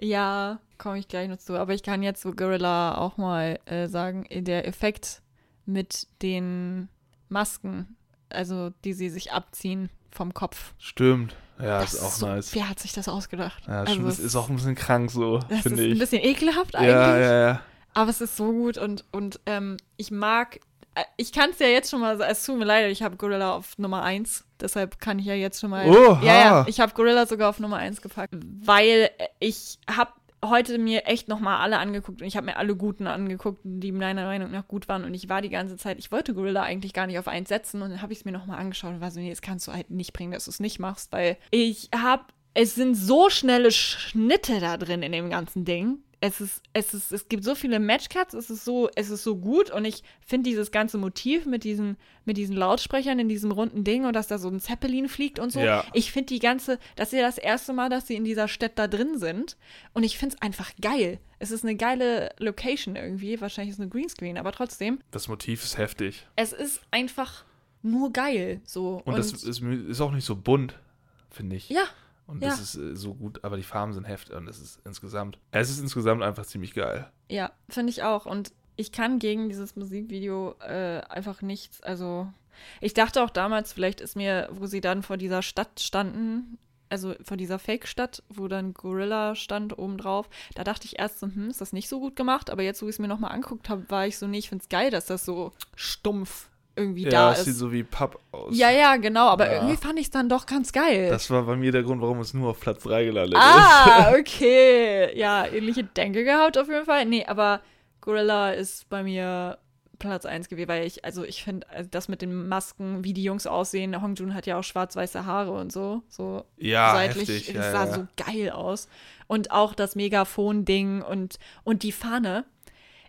Ja, komme ich gleich noch zu. Aber ich kann jetzt zu Gorilla auch mal äh, sagen, der Effekt mit den Masken, also die sie sich abziehen vom Kopf. Stimmt. Ja, das ist auch so, nice. Wer hat sich das ausgedacht? Ja, also schon, ist auch ein bisschen krank so, Das ist finde ein ich. bisschen ekelhaft eigentlich. Ja, ja, ja. Aber es ist so gut und, und ähm, ich mag, äh, ich kann es ja jetzt schon mal sagen, es tut mir leid, ich habe Gorilla auf Nummer 1, deshalb kann ich ja jetzt schon mal. Oha. Ja, ja, ich habe Gorilla sogar auf Nummer 1 gepackt, weil ich habe heute mir echt nochmal alle angeguckt und ich habe mir alle guten angeguckt, die meiner Meinung nach gut waren. Und ich war die ganze Zeit, ich wollte Gorilla eigentlich gar nicht auf eins setzen und dann habe ich es mir nochmal angeschaut und war so, nee, das kannst du halt nicht bringen, dass du es nicht machst, weil ich habe, es sind so schnelle Schnitte da drin in dem ganzen Ding es ist, es ist, es gibt so viele Matchcuts, es ist so, es ist so gut und ich finde dieses ganze Motiv mit diesen, mit diesen Lautsprechern in diesem runden Ding und dass da so ein Zeppelin fliegt und so. Ja. Ich finde die ganze, das ist ja das erste Mal, dass sie in dieser Stadt da drin sind und ich finde es einfach geil. Es ist eine geile Location irgendwie, wahrscheinlich ist es eine Greenscreen, aber trotzdem. Das Motiv ist heftig. Es ist einfach nur geil, so. Und, und das ist, ist auch nicht so bunt, finde ich. Ja, und Ja. das ist äh, so gut, aber die Farben sind heftig und es ist insgesamt, es ist insgesamt einfach ziemlich geil. Ja, finde ich auch. Und ich kann gegen dieses Musikvideo äh, einfach nichts. Also, ich dachte auch damals, vielleicht ist mir, wo sie dann vor dieser Stadt standen, also vor dieser Fake-Stadt, wo dann Gorilla stand obendrauf, da dachte ich erst so, hm, ist das nicht so gut gemacht? Aber jetzt, wo ich es mir nochmal angeguckt habe, war ich so, nee, ich finde es geil, dass das so stumpf irgendwie ja, da ist. sieht so wie Papp aus. ja, ja, genau, aber Ja. irgendwie fand ich es dann doch ganz geil. Das war bei mir der Grund, warum es nur auf Platz 3 gelandet Ah, <laughs> okay. Ja, ähnliche Denke gehabt auf jeden Fall. Nee, aber Gorilla ist bei mir Platz 1 gewesen, weil ich, also ich finde, also das mit den Masken, wie die Jungs aussehen, Hongjun hat ja auch schwarz-weiße Haare und so, so ist. Ja, seitlich. heftig. das Ja, sah ja. so geil aus. Und auch das Megafon-Ding und, und die Fahne.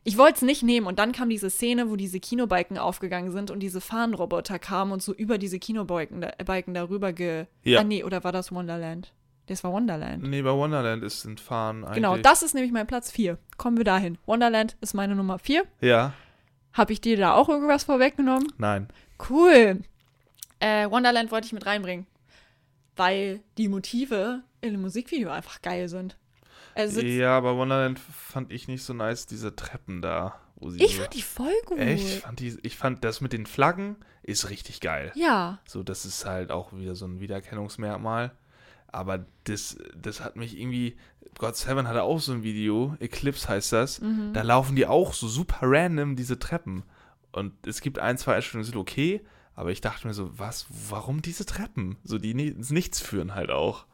Ich wollte es nicht nehmen und dann kam diese Szene, wo diese Kinobalken aufgegangen sind und diese Fahnenroboter kamen und so über diese Kinobalken da, Balken darüber ge... Ja. Ah, nee, oder war das Wonderland? Das war Wonderland. Nee, bei Wonderland ist ein Fahren eigentlich. Genau, das ist nämlich mein Platz 4. Kommen wir dahin. Wonderland ist meine Nummer 4. Ja, Habe ich dir da auch irgendwas vorweggenommen? nein. Cool. Äh, Wonderland wollte ich mit reinbringen, weil die Motive in dem Musikvideo einfach geil sind. Also Ja, aber Wonderland fand ich nicht so nice, diese Treppen da. Wo sie ich so, fand die voll gut. Echt? Ich fand, die, ich fand das mit den Flaggen ist richtig geil. Ja, So, das ist halt auch wieder so ein Wiedererkennungsmerkmal. Aber das, das hat mich irgendwie. God Seven hatte auch so ein Video, Eclipse heißt das. Mhm. Da laufen die auch so super random diese Treppen. Und es gibt ein, zwei Einstellungen, die sind okay, aber ich dachte mir so, was, warum diese Treppen? So, die ins Nichts führen halt auch.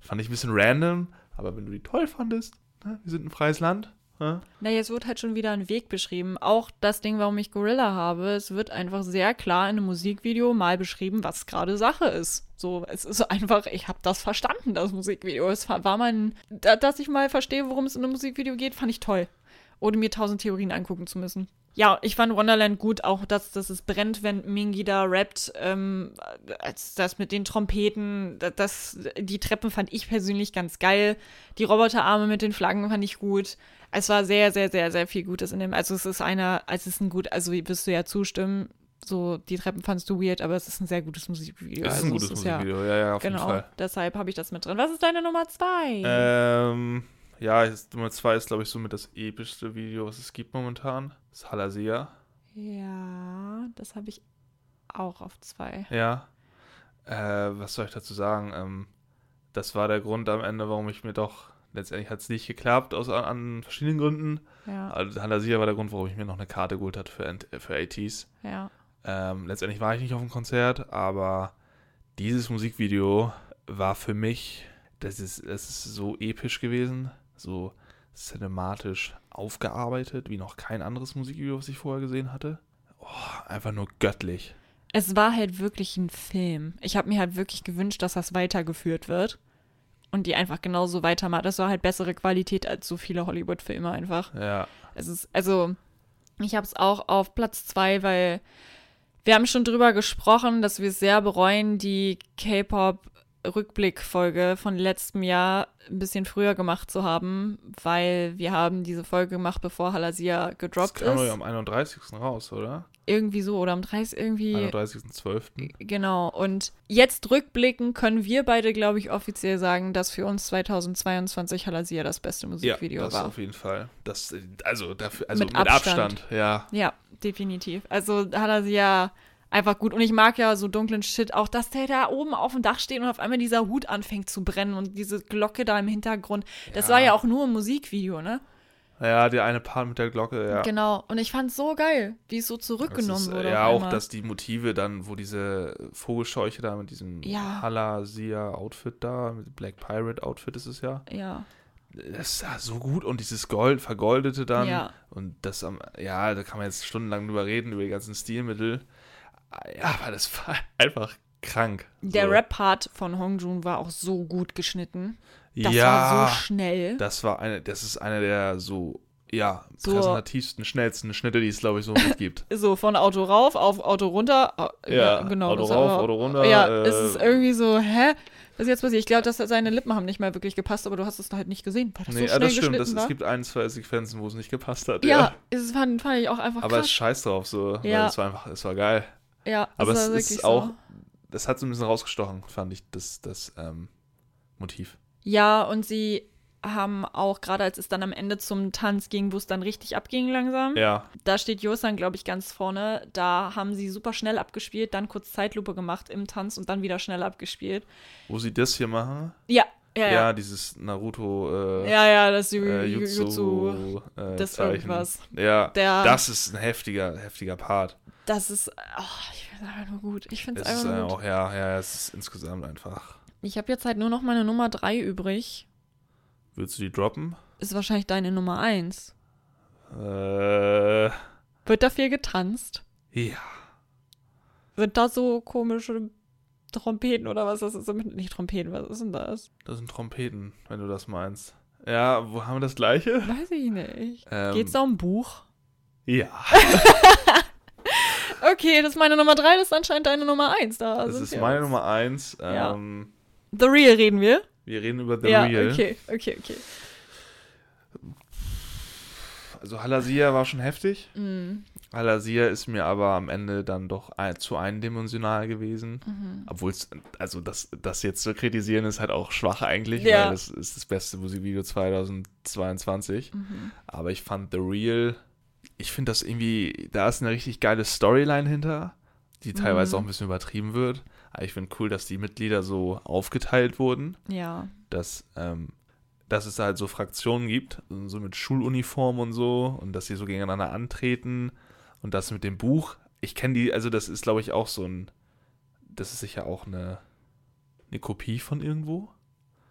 Fand ich ein bisschen random, aber wenn du die toll fandest, ne, wir sind ein freies Land. Ne? Na, jetzt wird halt schon wieder ein Weg beschrieben. Auch das Ding, warum ich Gorilla habe, es wird einfach sehr klar in einem Musikvideo mal beschrieben, was gerade Sache ist. So, es ist einfach, ich habe das verstanden, das Musikvideo. Es war mein, da, dass ich mal verstehe, worum es in einem Musikvideo geht, fand ich toll. Ohne mir tausend Theorien angucken zu müssen. Ja, ich fand Wonderland gut, auch dass, dass es brennt, wenn Mingi da rappt, ähm, das mit den Trompeten, da- das, die Treppen fand ich persönlich ganz geil. Die Roboterarme mit den Flaggen fand ich gut. Es war sehr, sehr, sehr, sehr viel Gutes in dem. Also es ist einer, es ist ein gut, also wirst du ja zustimmen. So, die Treppen fandst du weird, aber es ist ein sehr gutes Musikvideo. Das ist also ein gutes es Musikvideo, ja, ja, auf genau, jeden Fall. deshalb habe ich das mit drin. Was ist deine Nummer zwei? Ähm, ja, ist- Nummer zwei ist, glaube ich, somit das epischste Video, was es gibt momentan. Halasia. Ja, das habe ich auch auf zwei. Ja. Äh, was soll ich dazu sagen? Ähm, das war der Grund am Ende, warum ich mir doch, letztendlich hat es nicht geklappt, aus an, an verschiedenen Gründen. Ja, Also Halasia war der Grund, warum ich mir noch eine Karte geholt hatte für, für ATs. ja. Ähm, letztendlich war ich nicht auf dem Konzert, aber dieses Musikvideo war für mich, das ist, das ist so episch gewesen, so cinematisch aufgearbeitet, wie noch kein anderes Musikvideo, was ich vorher gesehen hatte. Oh, einfach nur göttlich. Es war halt wirklich ein Film. Ich habe mir halt wirklich gewünscht, dass das weitergeführt wird. Und die einfach genauso weitermacht. Das war halt bessere Qualität als so viele Hollywood-Filme einfach. Ja, Es ist, also, ich habe es auch auf Platz zwei, weil wir haben schon drüber gesprochen, dass wir es sehr bereuen, die K-Pop-Rückblick-Folge von letztem Jahr ein bisschen früher gemacht zu haben, weil wir haben diese Folge gemacht, bevor Halasia das gedroppt kam doch ist. ja am 31. raus, oder? Irgendwie so, oder am 30. irgendwie. 31.12. Genau. Und jetzt rückblicken können wir beide, glaube ich, offiziell sagen, dass für uns 2022 Halasia das beste Ja, Musikvideo das war. auf jeden Fall. Das, also dafür, also Mit mit, Abstand. Abstand. ja. Ja, definitiv. Also Halasia einfach gut. Und ich mag ja so dunklen Shit auch, dass der da oben auf dem Dach steht und auf einmal dieser Hut anfängt zu brennen und diese Glocke da im Hintergrund. Das Ja. war ja auch nur ein Musikvideo, ne? Ja, der eine Part mit der Glocke, ja. Genau. Und ich fand's so geil, wie es so zurückgenommen ist, wurde. Ja, auch, dass die Motive dann, wo diese Vogelscheuche da mit diesem Ja. Halasia-Outfit da, mit Black Pirate-Outfit ist es ja, Ja. das sah so gut und dieses Gold, vergoldete dann Ja. und das am, ja, da kann man jetzt stundenlang drüber reden, über die ganzen Stilmittel. Ja, aber das war einfach krank. Der so. Rap-Part von Hongjun war auch so gut geschnitten. Das ja, war so schnell. das war eine, das ist einer der so, ja, So- präsentativsten, schnellsten Schnitte, die es, glaube ich, so mitgibt. <laughs> So von Auto rauf auf Auto runter. Ah, Ja, genau. Auto rauf, war- Auto runter, Ja, äh, es ist irgendwie so, hä? Was ist jetzt passiert? Ich glaube, dass seine Lippen haben nicht mal wirklich gepasst, aber du hast es halt nicht gesehen, weil das nee, so ja, das stimmt. Das, war. es gibt ein, zwei Sequenzen, wo es nicht gepasst hat. ja, es fand, fand ich auch einfach Aber es krass. scheiß drauf so, Ja. es war einfach, es war geil. Ja, Aber es ist auch, so. das hat so ein bisschen rausgestochen, fand ich, das, das ähm, Motiv. Ja, und sie haben auch, gerade als es dann am Ende zum Tanz ging, wo es dann richtig abging langsam, Ja, da steht Josan, glaube ich, ganz vorne. Da haben sie super schnell abgespielt, dann kurz Zeitlupe gemacht im Tanz und dann wieder schnell abgespielt. wo sie das hier machen. Ja, ja, Ja, ja. dieses Naruto äh, Ja, ja, das Ju- äh, Ju- Jutsu, Jutsu. äh, das Zeichen. irgendwas. Ja, Der- das ist ein heftiger, heftiger Part. Das ist, oh, ich finde es einfach nur gut. Ich finde Es ist einfach nur gut. auch, ja, ja, es ist insgesamt einfach. Ich habe jetzt halt nur noch meine Nummer 3 übrig. Willst du die droppen? Ist wahrscheinlich deine Nummer 1. Äh, Wird da viel getanzt? ja. Sind da so komische Trompeten oder was ist das? Nicht Trompeten, was ist denn das? Das sind Trompeten, wenn du das meinst. Ja, wo haben wir das gleiche? Weiß ich nicht. Ähm, Geht's da um ein Buch? Ja, <laughs> Okay, das ist meine Nummer 3, das ist anscheinend deine Nummer 1. Da das ist meine uns. Nummer eins. Ja. Ähm, The Real reden wir. Wir reden über The ja, Real. okay, okay, okay. Also Halasia war schon heftig. Mm, Halasia ist mir aber am Ende dann doch ein, zu eindimensional gewesen. mhm. Obwohl es, also das, das jetzt zu kritisieren ist halt auch schwach eigentlich, Ja. weil das ist das beste Musikvideo 2022. Mhm. Aber ich fand The Real, ich finde das irgendwie, da ist eine richtig geile Storyline hinter, die teilweise Mhm. auch ein bisschen übertrieben wird. Aber ich finde cool, dass die Mitglieder so aufgeteilt wurden, Ja. dass, ähm, dass es da halt so Fraktionen gibt, so mit Schuluniform und so, und dass sie so gegeneinander antreten. Und das mit dem Buch, ich kenne die, also das ist, glaube ich, auch so ein, das ist sicher auch eine, eine Kopie von irgendwo.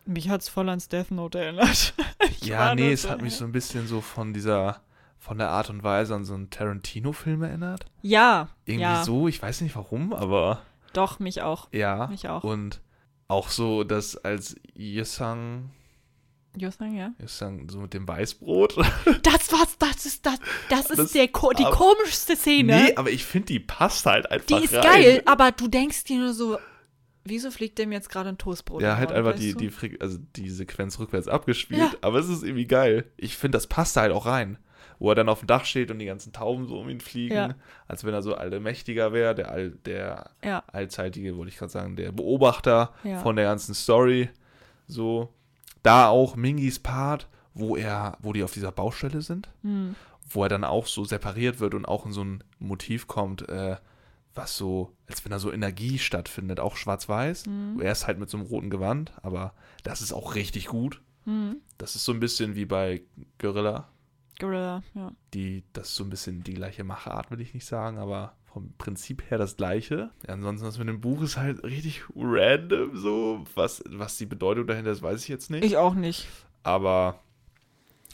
Mich hat's voll ans Death Note erinnert. <laughs> Ja, nee, es hat mich so ein bisschen so von dieser, von der Art und Weise an so einen Tarantino-Film erinnert. Ja. Irgendwie ja. so, ich weiß nicht warum, aber Doch, mich auch. ja. Mich auch. Und auch so, dass als Yesang, Josan, ja? Yesang so mit dem Weißbrot. <laughs> Das war's, das ist das, das ist Das- der, die aber- komischste Szene. nee, aber ich finde, die passt halt einfach die ist rein. geil, aber du denkst dir nur so, wieso fliegt dem jetzt gerade ein Toastbrot? Ja, halt einfach die, die, also die Sequenz rückwärts abgespielt, Ja. aber es ist irgendwie geil. Ich finde, das passt da halt auch rein. Wo er dann auf dem Dach steht und die ganzen Tauben so um ihn fliegen, Ja. als wenn er so allmächtiger wäre, der, all, der Ja, allzeitige, wollte ich gerade sagen, der Beobachter Ja. von der ganzen Story. So, da auch Mingis Part, wo er, wo die auf dieser Baustelle sind, hm. wo er dann auch so separiert wird und auch in so ein Motiv kommt, äh, was so, als wenn da so Energie stattfindet, auch schwarz-weiß. Mhm. Er ist halt mit so einem roten Gewand, aber das ist auch richtig gut. Hm. Das ist so ein bisschen wie bei Gorilla. Gorilla, ja. Die, das ist so ein bisschen die gleiche Machart, will ich nicht sagen, aber vom Prinzip her das gleiche. Ansonsten, das mit dem Buch ist halt richtig random so. Was, was die Bedeutung dahinter ist, weiß ich jetzt nicht. Ich auch nicht. aber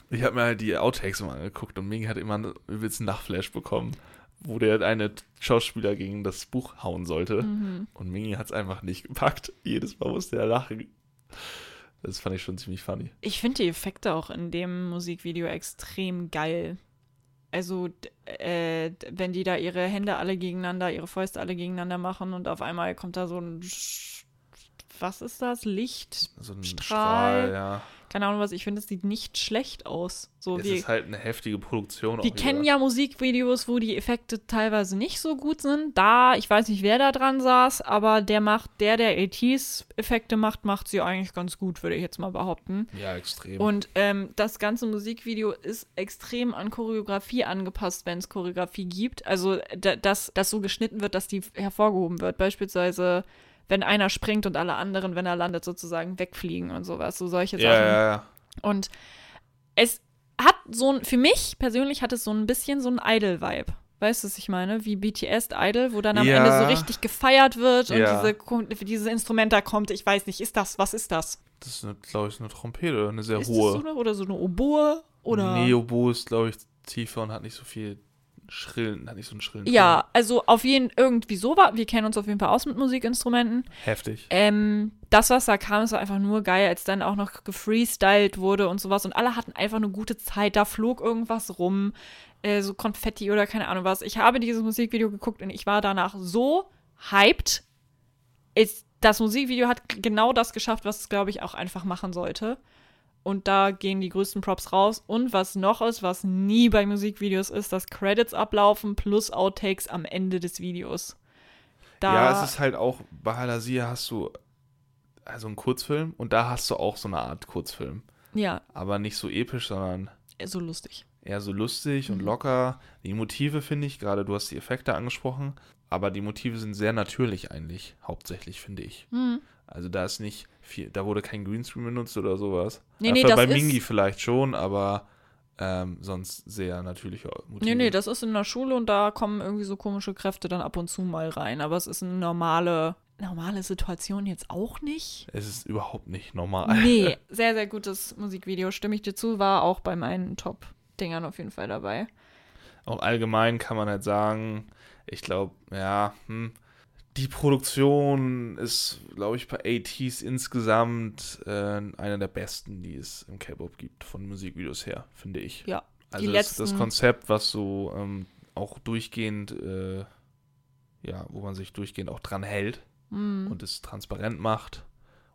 ich habe mir halt die Outtakes mal angeguckt und Ming hat immer einen übelsten Nachflash bekommen, wo der eine Schauspieler gegen das Buch hauen sollte. Mhm. Und Mingi hat es einfach nicht gepackt. Jedes Mal musste er lachen. Das fand ich schon ziemlich funny. Ich finde die Effekte auch in dem Musikvideo extrem geil. Also, äh, wenn die da ihre Hände alle gegeneinander, ihre Fäuste alle gegeneinander machen und auf einmal kommt da so ein. Was ist das? Licht? So ein Strahl. Strahl, ja. Keine Ahnung was. Ich finde, es sieht nicht schlecht aus. So, Es wir, ist halt eine heftige Produktion. wir auch kennen ja Musikvideos, wo die Effekte teilweise nicht so gut sind. Da, ich weiß nicht, wer da dran saß, aber der macht, der, der 80s Effekte macht, macht sie eigentlich ganz gut, würde ich jetzt mal behaupten. Ja, extrem. Und ähm, das ganze Musikvideo ist extrem an Choreografie angepasst, wenn es Choreografie gibt. Also, da, dass das so geschnitten wird, dass die hervorgehoben wird. Beispielsweise, wenn einer springt und alle anderen, wenn er landet, sozusagen wegfliegen und sowas. So solche ja, Sachen. ja, ja. Und es hat so ein, für mich persönlich hat es so ein bisschen so ein Idol-Vibe. Weißt du, was ich meine? Wie BTS Idol, wo dann am Ja. Ende so richtig gefeiert wird und Ja. diese, dieses Instrument da kommt. Ich weiß nicht, ist das, was ist das? Das ist, glaube ich, eine Trompete, eine sehr Ist hohe. das so eine, oder so eine Oboe? Oder? Nee, Oboe ist, glaube ich, tiefer und hat nicht so viel schrillen, hat nicht so einen schrillen Ja, also auf jeden irgendwie so war. Wir kennen uns auf jeden Fall aus mit Musikinstrumenten. Ton. Heftig. Ähm, das, was da kam, ist einfach nur geil, als dann auch noch gefreestylt wurde und sowas. Und alle hatten einfach eine gute Zeit. Da flog irgendwas rum, äh, so Konfetti oder keine Ahnung was. Ich habe dieses Musikvideo geguckt und ich war danach so hyped. Es, das Musikvideo hat genau das geschafft, was es, glaube ich, auch einfach machen sollte. Und da gehen die größten Props raus. Und was noch ist, was nie bei Musikvideos ist, dass Credits ablaufen plus Outtakes am Ende des Videos. Da, ja, es ist halt auch, bei Halasia hast du also einen Kurzfilm und da hast du auch so eine Art Kurzfilm. ja, Aber nicht so episch, sondern so lustig. eher so lustig und Mhm. locker. Die Motive finde ich, gerade du hast die Effekte angesprochen, aber die Motive sind sehr natürlich eigentlich, hauptsächlich finde ich. Hm. Also da ist nicht viel, da wurde kein Greenscreen benutzt oder sowas. Nee, Ja, nee, das bei Mingi vielleicht schon, aber ähm, sonst sehr natürliche Motive. Nee, nee, das ist in der Schule und da kommen irgendwie so komische Kräfte dann ab und zu mal rein. Aber es ist eine normale, normale Situation jetzt auch nicht. es ist überhaupt nicht normal. Nee, <laughs> sehr, sehr gutes Musikvideo, stimme ich dir zu, war auch bei meinen Top-Dingern auf jeden Fall dabei. Auch allgemein kann man halt sagen, ich glaube, ja, hm, die Produktion ist, glaube ich, bei ATs insgesamt äh, eine der besten, die es im K-Pop gibt, von Musikvideos her, finde ich. Ja, Also das, das Konzept, was so ähm, auch durchgehend, äh, ja, wo man sich durchgehend auch dran hält Hm. und es transparent macht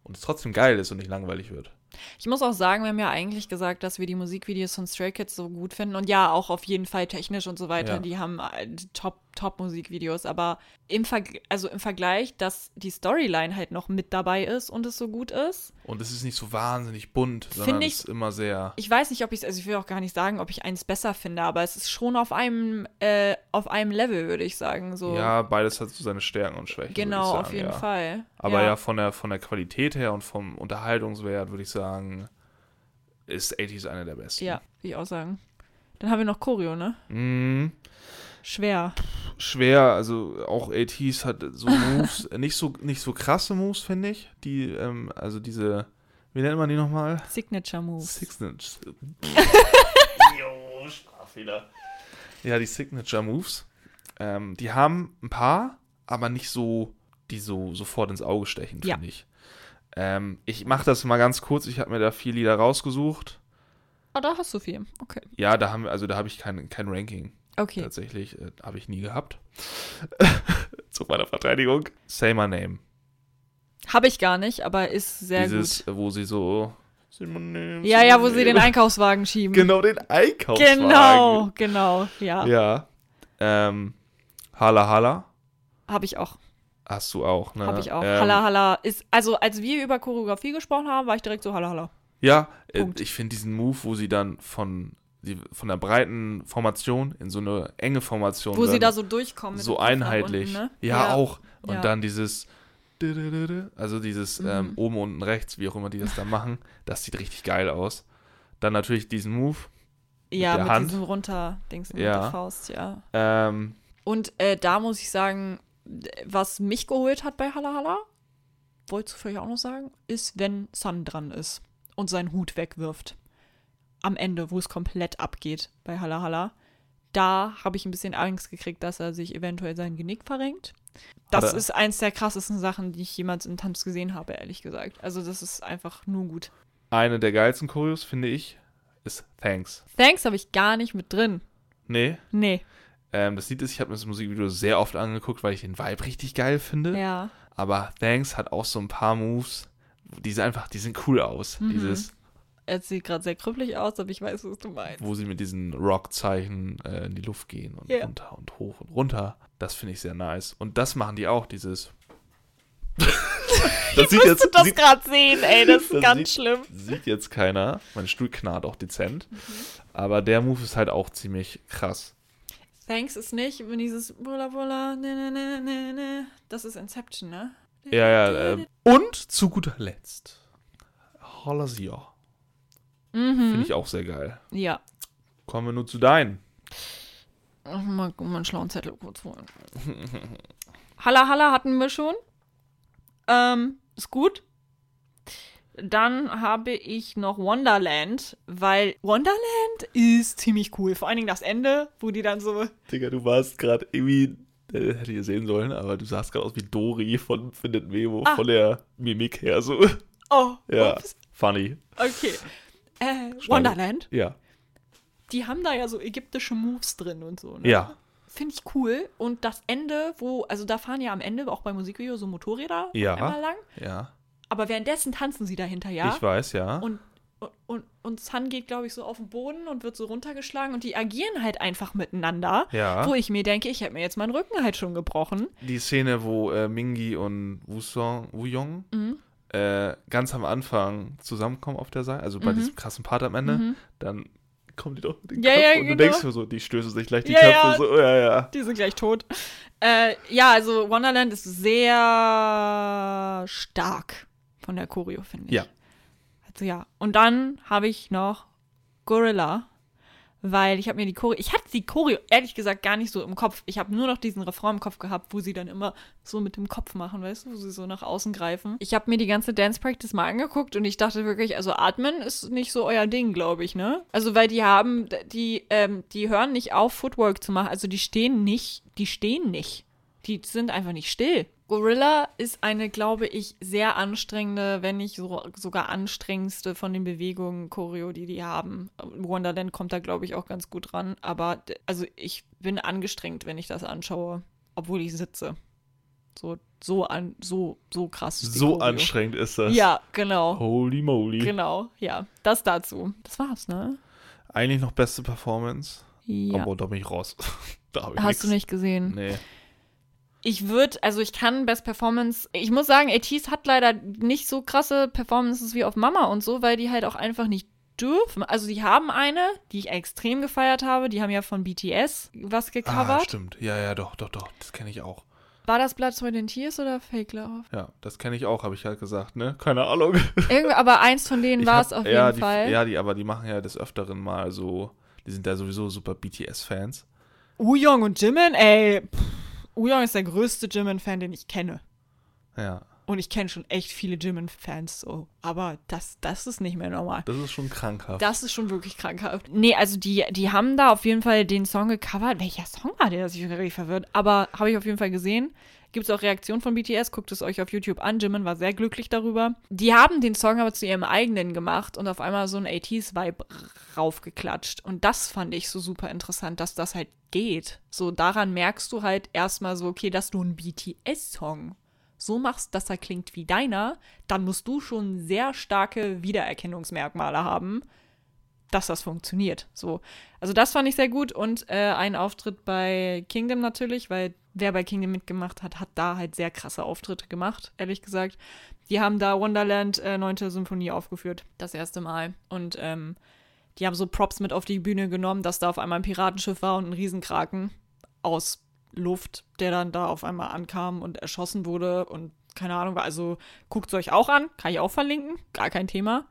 und es trotzdem geil ist und nicht langweilig wird. Ich muss auch sagen, wir haben ja eigentlich gesagt, dass wir die Musikvideos von Stray Kids so gut finden. Und ja, auch auf jeden Fall technisch und so weiter. Ja. Die haben äh, top, top Musikvideos. Aber im, Verg also im Vergleich, dass die Storyline halt noch mit dabei ist und es so gut ist. Und es ist nicht so wahnsinnig bunt, sondern Finde es ist immer sehr. Ich weiß nicht, ob ich es, also ich will auch gar nicht sagen, ob ich eins besser finde, aber es ist schon auf einem, äh, auf einem Level, würde ich sagen. So. Ja, beides hat so seine Stärken und Schwächen. genau, ich auf jeden ja. Fall. Aber ja, von, der, von der Qualität her und vom Unterhaltungswert würde ich sagen, ist 80s eine der besten. Ja, will ich auch sagen. Dann haben wir noch Choreo, ne? Mm, Schwer. schwer, also auch 80s hat so <laughs> Moves, nicht so, nicht so krasse Moves, finde ich. Die, ähm, also diese, wie nennt man die nochmal? Signature Moves. Signature. <laughs> jo, Sprachfehler. Ja, die Signature Moves. Ähm, die haben ein paar, aber nicht so, die so sofort ins Auge stechen, Ja. finde ich. Ähm, ich mache das mal ganz kurz. Ich habe mir da vier Lieder rausgesucht. Ah, da hast du viel. Okay. Ja, da haben wir, also da habe ich kein, kein Ranking. Okay. Tatsächlich äh, habe ich nie gehabt. <laughs> Zu meiner Verteidigung. Say My Name. Habe ich gar nicht, aber ist sehr Dieses, gut. wo sie so. Say my name, Ja, ja, wo sie den name. Einkaufswagen schieben. Genau, den Einkaufswagen. Genau, genau. Ja, Ja. Ähm, Hala Hala habe ich auch. Hast du auch, ne? Habe ich auch. Ähm, Halla Halla ist, also als wir über Choreografie gesprochen haben, war ich direkt so Halla Halla. Ja, äh, Punkt. ich finde diesen Move, wo sie dann von, die, von der breiten Formation in so eine enge Formation Wo sie da so durchkommen. mit so einheitlich. unten, ne? ja, auch. Und Ja. dann dieses also dieses ähm, Mhm. oben, unten, rechts, wie auch immer die das da machen, <laughs> das sieht richtig geil aus. Dann natürlich diesen Move. Ja, der mit Hand. diesem Runter-Dings mit Ja. der Faust, ja. Ähm, Und äh, da muss ich sagen, was mich geholt hat bei Halla Halla, wolltest du vielleicht auch noch sagen, ist, wenn Sun dran ist und seinen Hut wegwirft. Am Ende, wo es komplett abgeht bei Halla Halla. Da habe ich ein bisschen Angst gekriegt, dass er sich eventuell sein Genick verrenkt. Das ist eins der krassesten Sachen, die ich jemals im Tanz gesehen habe, ehrlich gesagt. Also das ist einfach nur gut. eine der geilsten Choreos, finde ich, ist Thanks. Thanks habe ich gar nicht mit drin. Nee, Nee. Ähm, das Lied ist, ich habe mir das Musikvideo sehr oft angeguckt, weil ich den Vibe richtig geil finde. Ja. Aber Thanks hat auch so ein paar Moves, die sind einfach, die sehen cool aus. Mhm. Dieses, Er sieht gerade sehr krüppelig aus, aber ich weiß, was du meinst. wo sie mit diesen Rock-Zeichen äh, in die Luft gehen und Ja. runter und hoch und runter. Das finde ich sehr nice. Und das machen die auch, dieses. <laughs> das sieht Musst du das sieht, gerade sehen, ey, das ist Das ganz sieht- schlimm. sieht jetzt keiner. Mein Stuhl knarrt auch dezent. Mhm. Aber der Move ist halt auch ziemlich krass. Thanks ist nicht, wenn dieses Bulla Bulla, ne, ne, ne, ne, ne. Das ist Inception, ne? Ja, ja. Äh, und zu guter Letzt. Holasia. Mhm. Finde ich auch sehr geil. Ja. Kommen wir nur zu deinen. Mal, mal einen schlauen Zettel kurz holen. <laughs> Halla Halla hatten wir schon. Ähm, ist gut. Dann habe ich noch Wonderland, weil Wonderland ist ziemlich cool. Vor allen Dingen das Ende, wo die dann so. Digga, du warst gerade irgendwie, äh, hätte ich sehen sollen, aber du sahst gerade aus wie Dori von Findet Memo, Ah. von der Mimik her so. Oh, Ja, ups. funny. Okay. Äh. Wonderland, Ja. die haben da ja so ägyptische Moves drin und so. Ne? Ja. Finde ich cool. Und das Ende, wo, also da fahren ja am Ende auch beim Musikvideo so Motorräder Ja. einmal lang. Ja. Aber währenddessen tanzen sie dahinter, ja. Ich weiß, ja. Und, und, und Sun geht, glaube ich, so auf den Boden und wird so runtergeschlagen und die agieren halt einfach miteinander. Ja. Wo ich mir denke, ich hätte mir jetzt meinen Rücken halt schon gebrochen. Die Szene, wo äh, Mingi und Wusong, Wuyong Mhm. äh, ganz am Anfang zusammenkommen auf der Seite, also bei Mhm. diesem krassen Part am Ende, Mhm. dann kommen die doch mit den Ja, Köpfen ja, und du genau. denkst dir so, die stößen sich gleich die Ja, Köpfe ja. so, ja, ja. Die sind gleich tot. Äh, ja, also Wonderland ist sehr stark von der Choreo, finde ich. Ja. Also ja. Und dann habe ich noch Gorilla, weil ich habe mir die Choreo, ich hatte die Choreo ehrlich gesagt gar nicht so im Kopf. Ich habe nur noch diesen Refrain im Kopf gehabt, wo sie dann immer so mit dem Kopf machen, weißt du, wo sie so nach außen greifen. Ich habe mir die ganze Dance Practice mal angeguckt und ich dachte wirklich, also atmen ist nicht so euer Ding, glaube ich, ne? Also weil die haben, die, ähm, die hören nicht auf, Footwork zu machen. Also die stehen nicht, die stehen nicht. Die sind einfach nicht still. Gorilla ist eine, glaube ich, sehr anstrengende, wenn nicht so, sogar anstrengendste von den Bewegungen Choreo, die die haben. Wonderland kommt da, glaube ich, auch ganz gut ran. Aber also ich bin angestrengt, wenn ich das anschaue, obwohl ich sitze. So, so an, so, so krass. So Choreo. anstrengend ist das. Ja, genau. Holy moly. Genau, ja. Das dazu. Das war's, ne? Eigentlich noch beste Performance. Ja. Aber da bin ich raus. <laughs> da hab ich Hast nix. du nicht gesehen? Nee. Ich würde, also ich kann Best Performance, ich muss sagen, ATs hat leider nicht so krasse Performances wie auf Mama und so, weil die halt auch einfach nicht dürfen. Also die haben eine, die ich extrem gefeiert habe, die haben ja von BTS was Ah, gecovert. stimmt. Ja, ja, doch, doch, doch. Das kenne ich auch. War das Blood, Sweat and Tears oder Fake Love? Ja, das kenne ich auch, habe ich halt gesagt, ne? Keine Ahnung. Irgendwie, aber eins von denen war es auf ja, jeden die, Fall. Ja, die, aber die machen ja des Öfteren mal so, die sind ja sowieso super BTS-Fans. Uyong und Jimin, ey, pff, Uyong ist der größte Jimin-Fan, den ich kenne. Ja, Und ich kenne schon echt viele Jimin-Fans so. Aber das, das ist nicht mehr normal. das ist schon krankhaft. Das ist schon wirklich krankhaft. Nee, also die, die haben da auf jeden Fall den Song gecovert. Welcher Song war der? Das ist richtig verwirrt. Aber habe ich auf jeden Fall gesehen. Gibt es auch Reaktionen von BTS, guckt es euch auf YouTube an. Jimin war sehr glücklich darüber. Die haben den Song aber zu ihrem eigenen gemacht und auf einmal so ein 80s-Vibe raufgeklatscht. Und das fand ich so super interessant, dass das halt geht. So daran merkst du halt erstmal so, okay, dass du einen BTS-Song so machst, dass er klingt wie deiner, dann musst du schon sehr starke Wiedererkennungsmerkmale haben, dass das funktioniert. So. Also das fand ich sehr gut und äh, ein Auftritt bei Kingdom natürlich, weil wer bei Kingdom mitgemacht hat, hat da halt sehr krasse Auftritte gemacht, ehrlich gesagt. Die haben da Wonderland äh, 9. Symphonie aufgeführt, das erste Mal. Und ähm, die haben so Props mit auf die Bühne genommen, dass da auf einmal ein Piratenschiff war und ein Riesenkraken aus Luft, der dann da auf einmal ankam und erschossen wurde und keine Ahnung war. Also guckt es euch auch an, kann ich auch verlinken, gar kein Thema.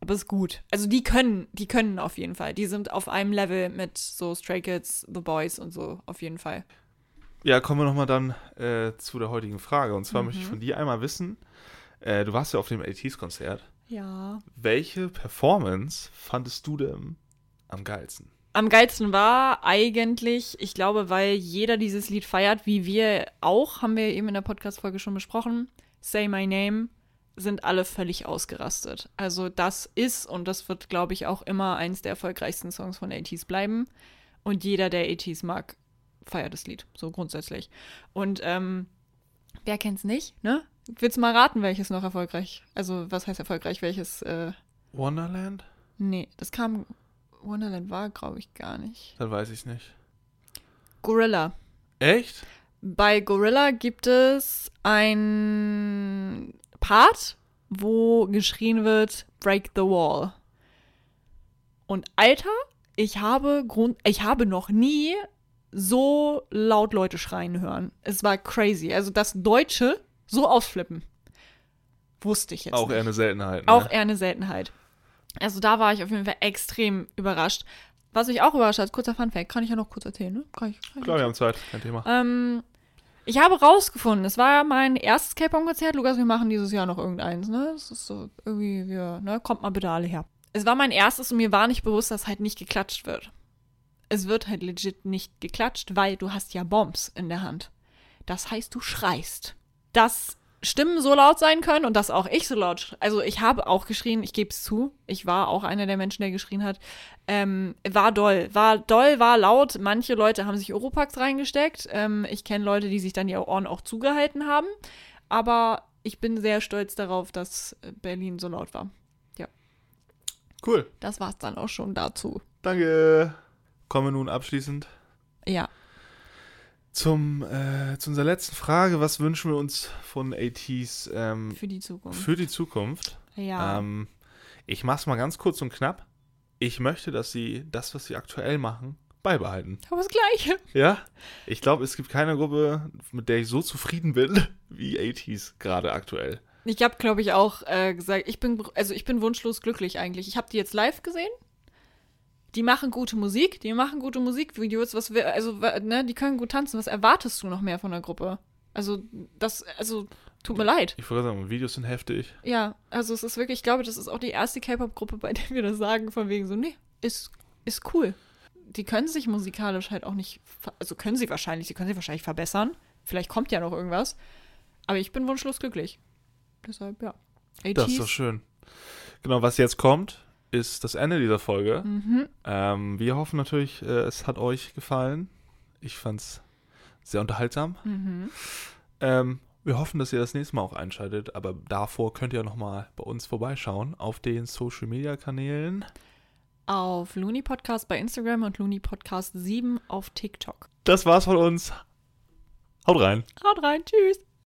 Aber ist gut. Also die können, die können auf jeden Fall. Die sind auf einem Level mit so Stray Kids, The Boys und so, auf jeden Fall. Ja, kommen wir nochmal dann äh, zu der heutigen Frage. Und zwar möchte ich Mhm. von dir einmal wissen, äh, du warst ja auf dem 80s-Konzert. Ja. Welche Performance fandest du denn am geilsten? Am geilsten war eigentlich, ich glaube, weil jeder dieses Lied feiert, wie wir auch, haben wir eben in der Podcast-Folge schon besprochen, Say My Name, sind alle völlig ausgerastet. Also das ist und das wird, glaube ich, auch immer eins der erfolgreichsten Songs von 80s bleiben. Und jeder, der 80s mag, feiert das Lied, so grundsätzlich. Und ähm, wer kennt's nicht, ne? Willst du mal raten, welches noch erfolgreich? Also, was heißt erfolgreich? Welches, äh, Wonderland? nee, das kam, Wonderland war, glaube ich, gar nicht. Dann weiß ich nicht. Gorilla. Echt? Bei Gorilla gibt es ein Part, wo geschrien wird, Break the Wall. Und Alter, ich habe Grund, ich habe noch nie so laut Leute schreien hören. Es war crazy. Also das Deutsche so ausflippen. Wusste ich jetzt Auch nicht. eher eine Seltenheit. Ne? Auch eher eine Seltenheit. Also da war ich auf jeden Fall extrem überrascht. Was mich auch überrascht hat, kurzer Funfact, kann ich ja noch kurz erzählen, ne? Kann ich, kann ich Klar, wir haben Zeit, kein Thema. ähm, Ich habe rausgefunden, es war ja mein erstes K-Pop-Konzert. Lukas, wir machen dieses Jahr noch irgendeins, ne? Das ist so irgendwie, wir, ne? Kommt mal bitte alle her. Es war mein erstes und mir war nicht bewusst, dass halt nicht geklatscht wird. Es wird halt legit nicht geklatscht, weil du hast ja Bombs in der Hand. Das heißt, du schreist. Dass Stimmen so laut sein können und dass auch ich so laut, also ich habe auch geschrien, ich gebe es zu, ich war auch einer der Menschen, der geschrien hat, ähm, war doll, war doll, war laut. Manche Leute haben sich Oropax reingesteckt. Ähm, ich kenne Leute, die sich dann die Ohren auch zugehalten haben. Aber ich bin sehr stolz darauf, dass Berlin so laut war. Cool. Das war's dann auch schon dazu. Danke. Kommen wir nun abschließend Ja. Zum, äh, zu unserer letzten Frage. Was wünschen wir uns von ATs ähm, Für die Zukunft. für die Zukunft? ja. Ähm, ich mach's mal ganz kurz und knapp. Ich möchte, dass sie das, was sie aktuell machen, beibehalten. Aber das Gleiche. Ja? Ich glaube, es gibt keine Gruppe, mit der ich so zufrieden bin <laughs> wie ATs gerade aktuell. Ich habe, glaube ich, auch äh, gesagt, ich bin, also ich bin wunschlos glücklich eigentlich. Ich habe die jetzt live gesehen. Die machen gute Musik, die machen gute Musikvideos, was wir, also, ne, die können gut tanzen. Was erwartest du noch mehr von der Gruppe? Also, das, also, tut mir leid. Ich würde sagen, Videos sind heftig. Ja, also es ist wirklich, ich glaube, das ist auch die erste K-Pop-Gruppe, bei der wir das sagen, von wegen so, nee, ist, ist cool. Die können sich musikalisch halt auch nicht, also können sie wahrscheinlich, sie können sich wahrscheinlich verbessern. Vielleicht kommt ja noch irgendwas. Aber ich bin wunschlos glücklich. Deshalb, ja. Das ist doch schön. Genau, was jetzt kommt, ist das Ende dieser Folge. Mhm. Ähm, wir hoffen natürlich, äh, es hat euch gefallen. Ich fand's sehr unterhaltsam. Mhm. Ähm, wir hoffen, dass ihr das nächste Mal auch einschaltet, aber davor könnt ihr nochmal bei uns vorbeischauen auf den Social Media Kanälen. Auf Looney Podcast bei Instagram und Looney Podcast 7 auf TikTok. Das war's von uns. Haut rein. Haut rein, tschüss.